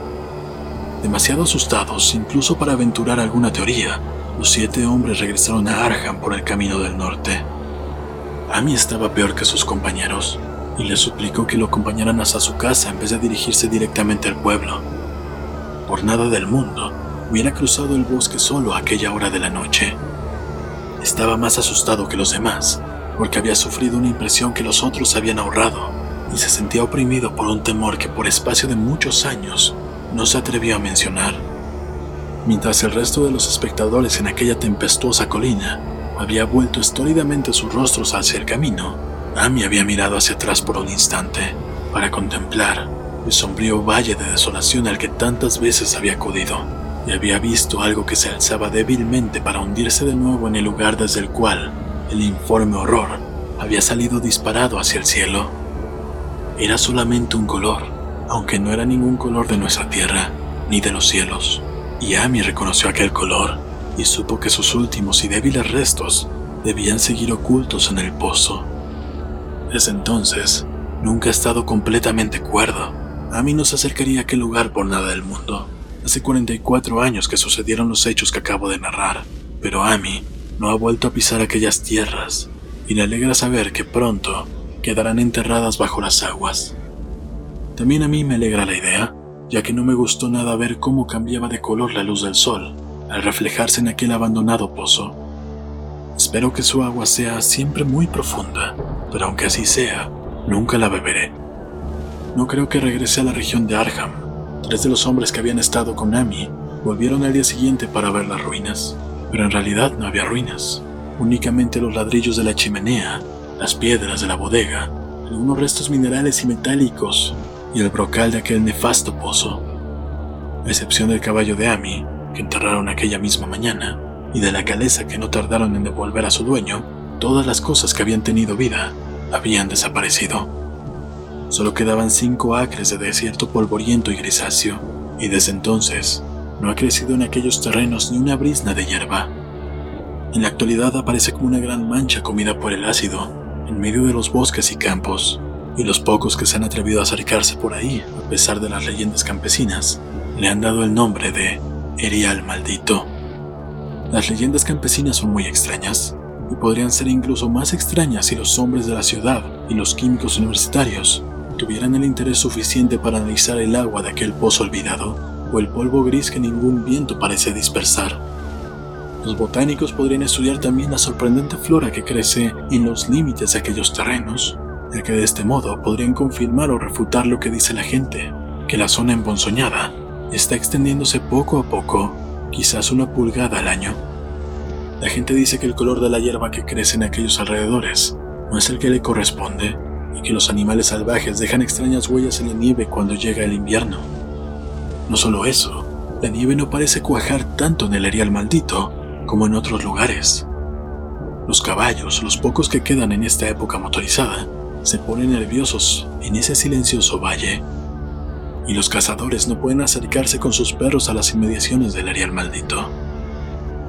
Demasiado asustados incluso para aventurar alguna teoría, los siete hombres regresaron a Arham por el camino del norte. Amy estaba peor que sus compañeros y le suplicó que lo acompañaran hasta su casa en vez de dirigirse directamente al pueblo. Por nada del mundo hubiera cruzado el bosque solo a aquella hora de la noche. Estaba más asustado que los demás, porque había sufrido una impresión que los otros habían ahorrado, y se sentía oprimido por un temor que por espacio de muchos años no se atrevió a mencionar. Mientras el resto de los espectadores en aquella tempestuosa colina había vuelto estóridamente sus rostros hacia el camino, Amy había mirado hacia atrás por un instante para contemplar el sombrío valle de desolación al que tantas veces había acudido y había visto algo que se alzaba débilmente para hundirse de nuevo en el lugar desde el cual el informe horror había salido disparado hacia el cielo. Era solamente un color, aunque no era ningún color de nuestra tierra ni de los cielos. Y Amy reconoció aquel color y supo que sus últimos y débiles restos debían seguir ocultos en el pozo. Desde entonces, nunca ha estado completamente cuerdo. Amy no se acercaría a aquel lugar por nada del mundo. Hace 44 años que sucedieron los hechos que acabo de narrar, pero Amy no ha vuelto a pisar aquellas tierras y le alegra saber que pronto quedarán enterradas bajo las aguas. También a mí me alegra la idea, ya que no me gustó nada ver cómo cambiaba de color la luz del sol al reflejarse en aquel abandonado pozo. Espero que su agua sea siempre muy profunda, pero aunque así sea, nunca la beberé. No creo que regrese a la región de Arham, Tres de los hombres que habían estado con Amy volvieron al día siguiente para ver las ruinas, pero en realidad no había ruinas, únicamente los ladrillos de la chimenea, las piedras de la bodega, algunos restos minerales y metálicos y el brocal de aquel nefasto pozo. A excepción del caballo de Amy, que enterraron aquella misma mañana, y de la caleza que no tardaron en devolver a su dueño, todas las cosas que habían tenido vida habían desaparecido. Solo quedaban cinco acres de desierto polvoriento y grisáceo, y desde entonces no ha crecido en aquellos terrenos ni una brisna de hierba. En la actualidad aparece como una gran mancha comida por el ácido, en medio de los bosques y campos, y los pocos que se han atrevido a acercarse por ahí, a pesar de las leyendas campesinas, le han dado el nombre de Erial Maldito. Las leyendas campesinas son muy extrañas, y podrían ser incluso más extrañas si los hombres de la ciudad y los químicos universitarios tuvieran el interés suficiente para analizar el agua de aquel pozo olvidado el polvo gris que ningún viento parece dispersar. Los botánicos podrían estudiar también la sorprendente flora que crece en los límites de aquellos terrenos, ya que de este modo podrían confirmar o refutar lo que dice la gente, que la zona emponzoñada está extendiéndose poco a poco, quizás una pulgada al año. La gente dice que el color de la hierba que crece en aquellos alrededores no es el que le corresponde y que los animales salvajes dejan extrañas huellas en la nieve cuando llega el invierno. No solo eso, la nieve no parece cuajar tanto en el erial maldito como en otros lugares. Los caballos, los pocos que quedan en esta época motorizada, se ponen nerviosos en ese silencioso valle, y los cazadores no pueden acercarse con sus perros a las inmediaciones del erial maldito.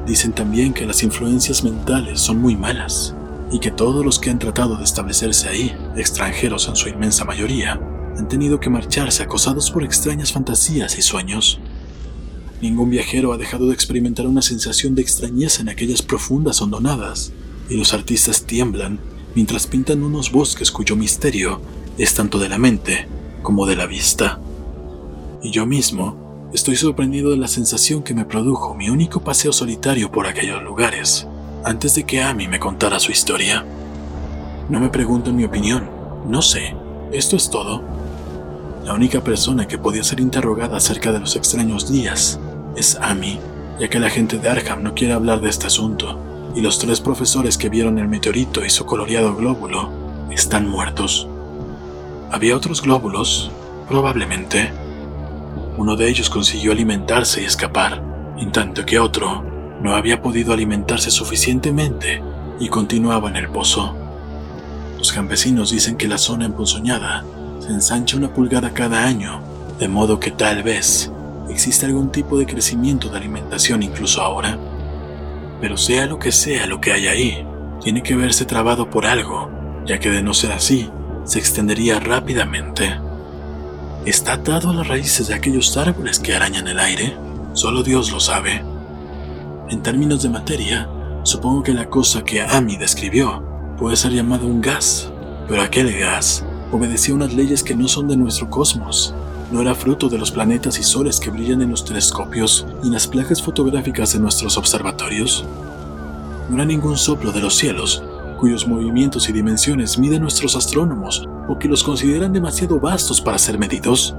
Dicen también que las influencias mentales son muy malas y que todos los que han tratado de establecerse ahí, extranjeros en su inmensa mayoría, han tenido que marcharse acosados por extrañas fantasías y sueños. Ningún viajero ha dejado de experimentar una sensación de extrañeza en aquellas profundas hondonadas, y los artistas tiemblan mientras pintan unos bosques cuyo misterio es tanto de la mente como de la vista. Y yo mismo estoy sorprendido de la sensación que me produjo mi único paseo solitario por aquellos lugares antes de que Amy me contara su historia. No me pregunto mi opinión, no sé, esto es todo. La única persona que podía ser interrogada acerca de los extraños días es Amy, ya que la gente de Arkham no quiere hablar de este asunto, y los tres profesores que vieron el meteorito y su coloreado glóbulo están muertos. ¿Había otros glóbulos? Probablemente. Uno de ellos consiguió alimentarse y escapar, en tanto que otro no había podido alimentarse suficientemente y continuaba en el pozo. Los campesinos dicen que la zona emponzoñada se ensancha una pulgada cada año, de modo que tal vez existe algún tipo de crecimiento de alimentación incluso ahora. Pero sea lo que sea lo que hay ahí, tiene que verse trabado por algo, ya que de no ser así, se extendería rápidamente. ¿Está atado a las raíces de aquellos árboles que arañan el aire? Solo Dios lo sabe. En términos de materia, supongo que la cosa que Amy describió puede ser llamada un gas, pero aquel gas obedecía unas leyes que no son de nuestro cosmos. No era fruto de los planetas y soles que brillan en los telescopios y en las placas fotográficas de nuestros observatorios. No era ningún soplo de los cielos, cuyos movimientos y dimensiones miden nuestros astrónomos o que los consideran demasiado vastos para ser medidos.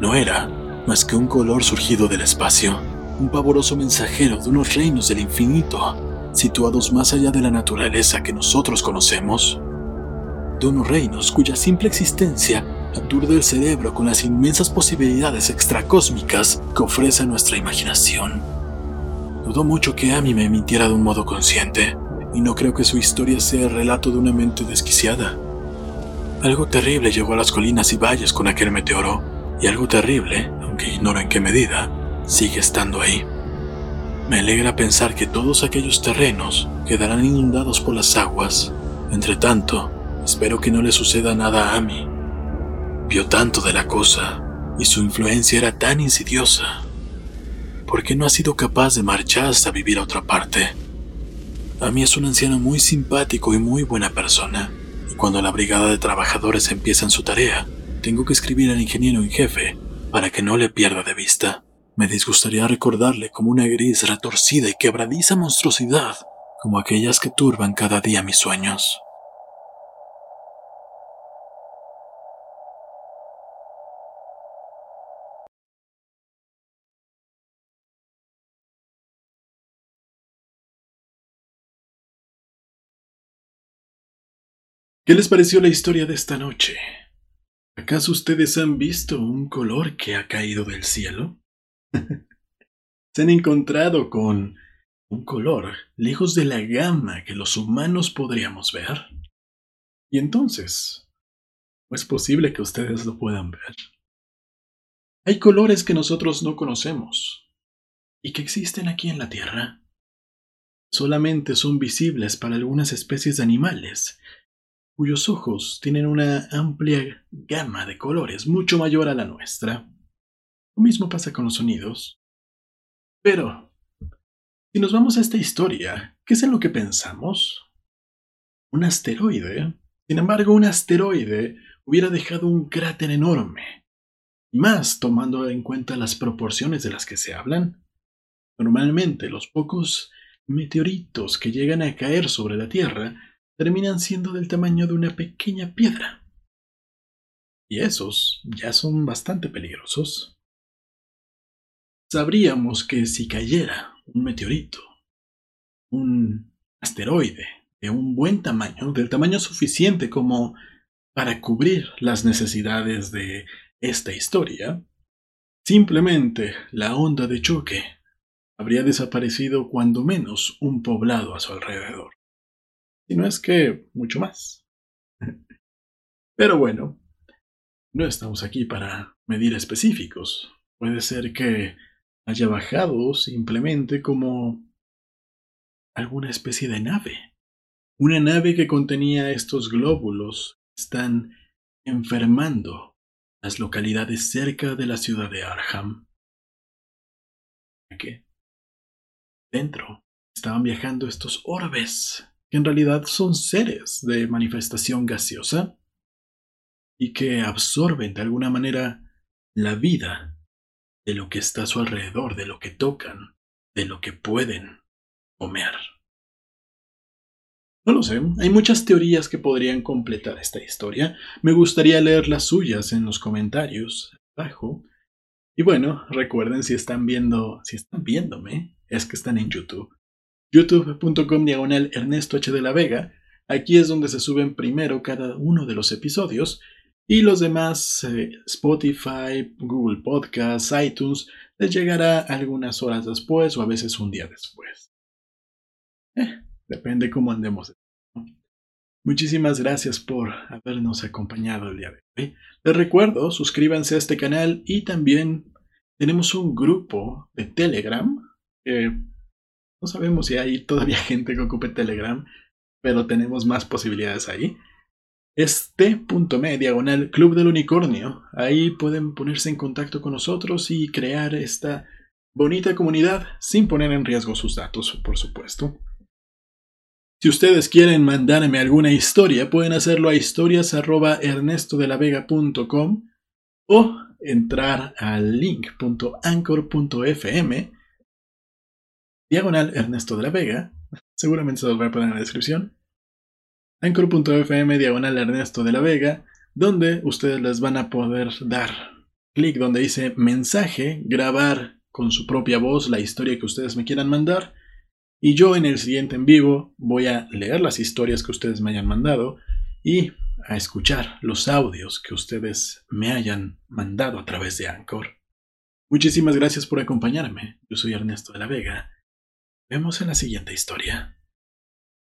No era más que un color surgido del espacio un pavoroso mensajero de unos reinos del infinito, situados más allá de la naturaleza que nosotros conocemos. De unos reinos cuya simple existencia aturde el cerebro con las inmensas posibilidades extracósmicas que ofrece nuestra imaginación. Dudo mucho que Amy me mintiera de un modo consciente, y no creo que su historia sea el relato de una mente desquiciada. Algo terrible llegó a las colinas y valles con aquel meteoro, y algo terrible, aunque ignoro en qué medida, sigue estando ahí. Me alegra pensar que todos aquellos terrenos quedarán inundados por las aguas. Entre tanto, espero que no le suceda nada a mí. Vio tanto de la cosa y su influencia era tan insidiosa. ¿Por qué no ha sido capaz de marchar hasta vivir a otra parte? A mí es un anciano muy simpático y muy buena persona, y cuando la brigada de trabajadores empieza en su tarea, tengo que escribir al ingeniero en jefe para que no le pierda de vista. Me disgustaría recordarle como una gris retorcida y quebradiza monstruosidad, como aquellas que turban cada día mis sueños. ¿Qué les pareció la historia de esta noche? ¿Acaso ustedes han visto un color que ha caído del cielo? <laughs> se han encontrado con un color lejos de la gama que los humanos podríamos ver. Y entonces, ¿no es posible que ustedes lo puedan ver? Hay colores que nosotros no conocemos y que existen aquí en la Tierra. Solamente son visibles para algunas especies de animales cuyos ojos tienen una amplia gama de colores mucho mayor a la nuestra. Lo mismo pasa con los sonidos. Pero, si nos vamos a esta historia, ¿qué es en lo que pensamos? Un asteroide. Sin embargo, un asteroide hubiera dejado un cráter enorme. Y más tomando en cuenta las proporciones de las que se hablan. Normalmente los pocos meteoritos que llegan a caer sobre la Tierra terminan siendo del tamaño de una pequeña piedra. Y esos ya son bastante peligrosos. Sabríamos que si cayera un meteorito, un asteroide de un buen tamaño, del tamaño suficiente como para cubrir las necesidades de esta historia, simplemente la onda de choque habría desaparecido cuando menos un poblado a su alrededor. Y no es que mucho más. Pero bueno, no estamos aquí para medir específicos. Puede ser que haya bajado simplemente como alguna especie de nave. Una nave que contenía estos glóbulos que están enfermando las localidades cerca de la ciudad de Arham. ¿Qué? Dentro estaban viajando estos orbes, que en realidad son seres de manifestación gaseosa y que absorben de alguna manera la vida de lo que está a su alrededor, de lo que tocan, de lo que pueden comer. No lo sé, hay muchas teorías que podrían completar esta historia. Me gustaría leer las suyas en los comentarios abajo. Y bueno, recuerden si están viendo, si están viéndome, es que están en YouTube. youtube.com diagonal Ernesto H. de la Vega. Aquí es donde se suben primero cada uno de los episodios y los demás eh, Spotify, Google Podcasts, iTunes les llegará algunas horas después o a veces un día después. Eh, depende cómo andemos. Muchísimas gracias por habernos acompañado el día de hoy. Les recuerdo, suscríbanse a este canal y también tenemos un grupo de Telegram no sabemos si hay todavía <laughs> gente que ocupe Telegram, pero tenemos más posibilidades ahí. Es t.me diagonal Club del Unicornio. Ahí pueden ponerse en contacto con nosotros y crear esta bonita comunidad sin poner en riesgo sus datos, por supuesto. Si ustedes quieren mandarme alguna historia, pueden hacerlo a historias.ernestodelavega.com o entrar al link.anchor.fm diagonal Ernesto de la Vega, seguramente se los voy a poner en la descripción, anchor.fm diagonal Ernesto de la Vega, donde ustedes les van a poder dar clic donde dice mensaje, grabar con su propia voz la historia que ustedes me quieran mandar, y yo en el siguiente en vivo voy a leer las historias que ustedes me hayan mandado y a escuchar los audios que ustedes me hayan mandado a través de Anchor. Muchísimas gracias por acompañarme. Yo soy Ernesto de la Vega vemos en la siguiente historia.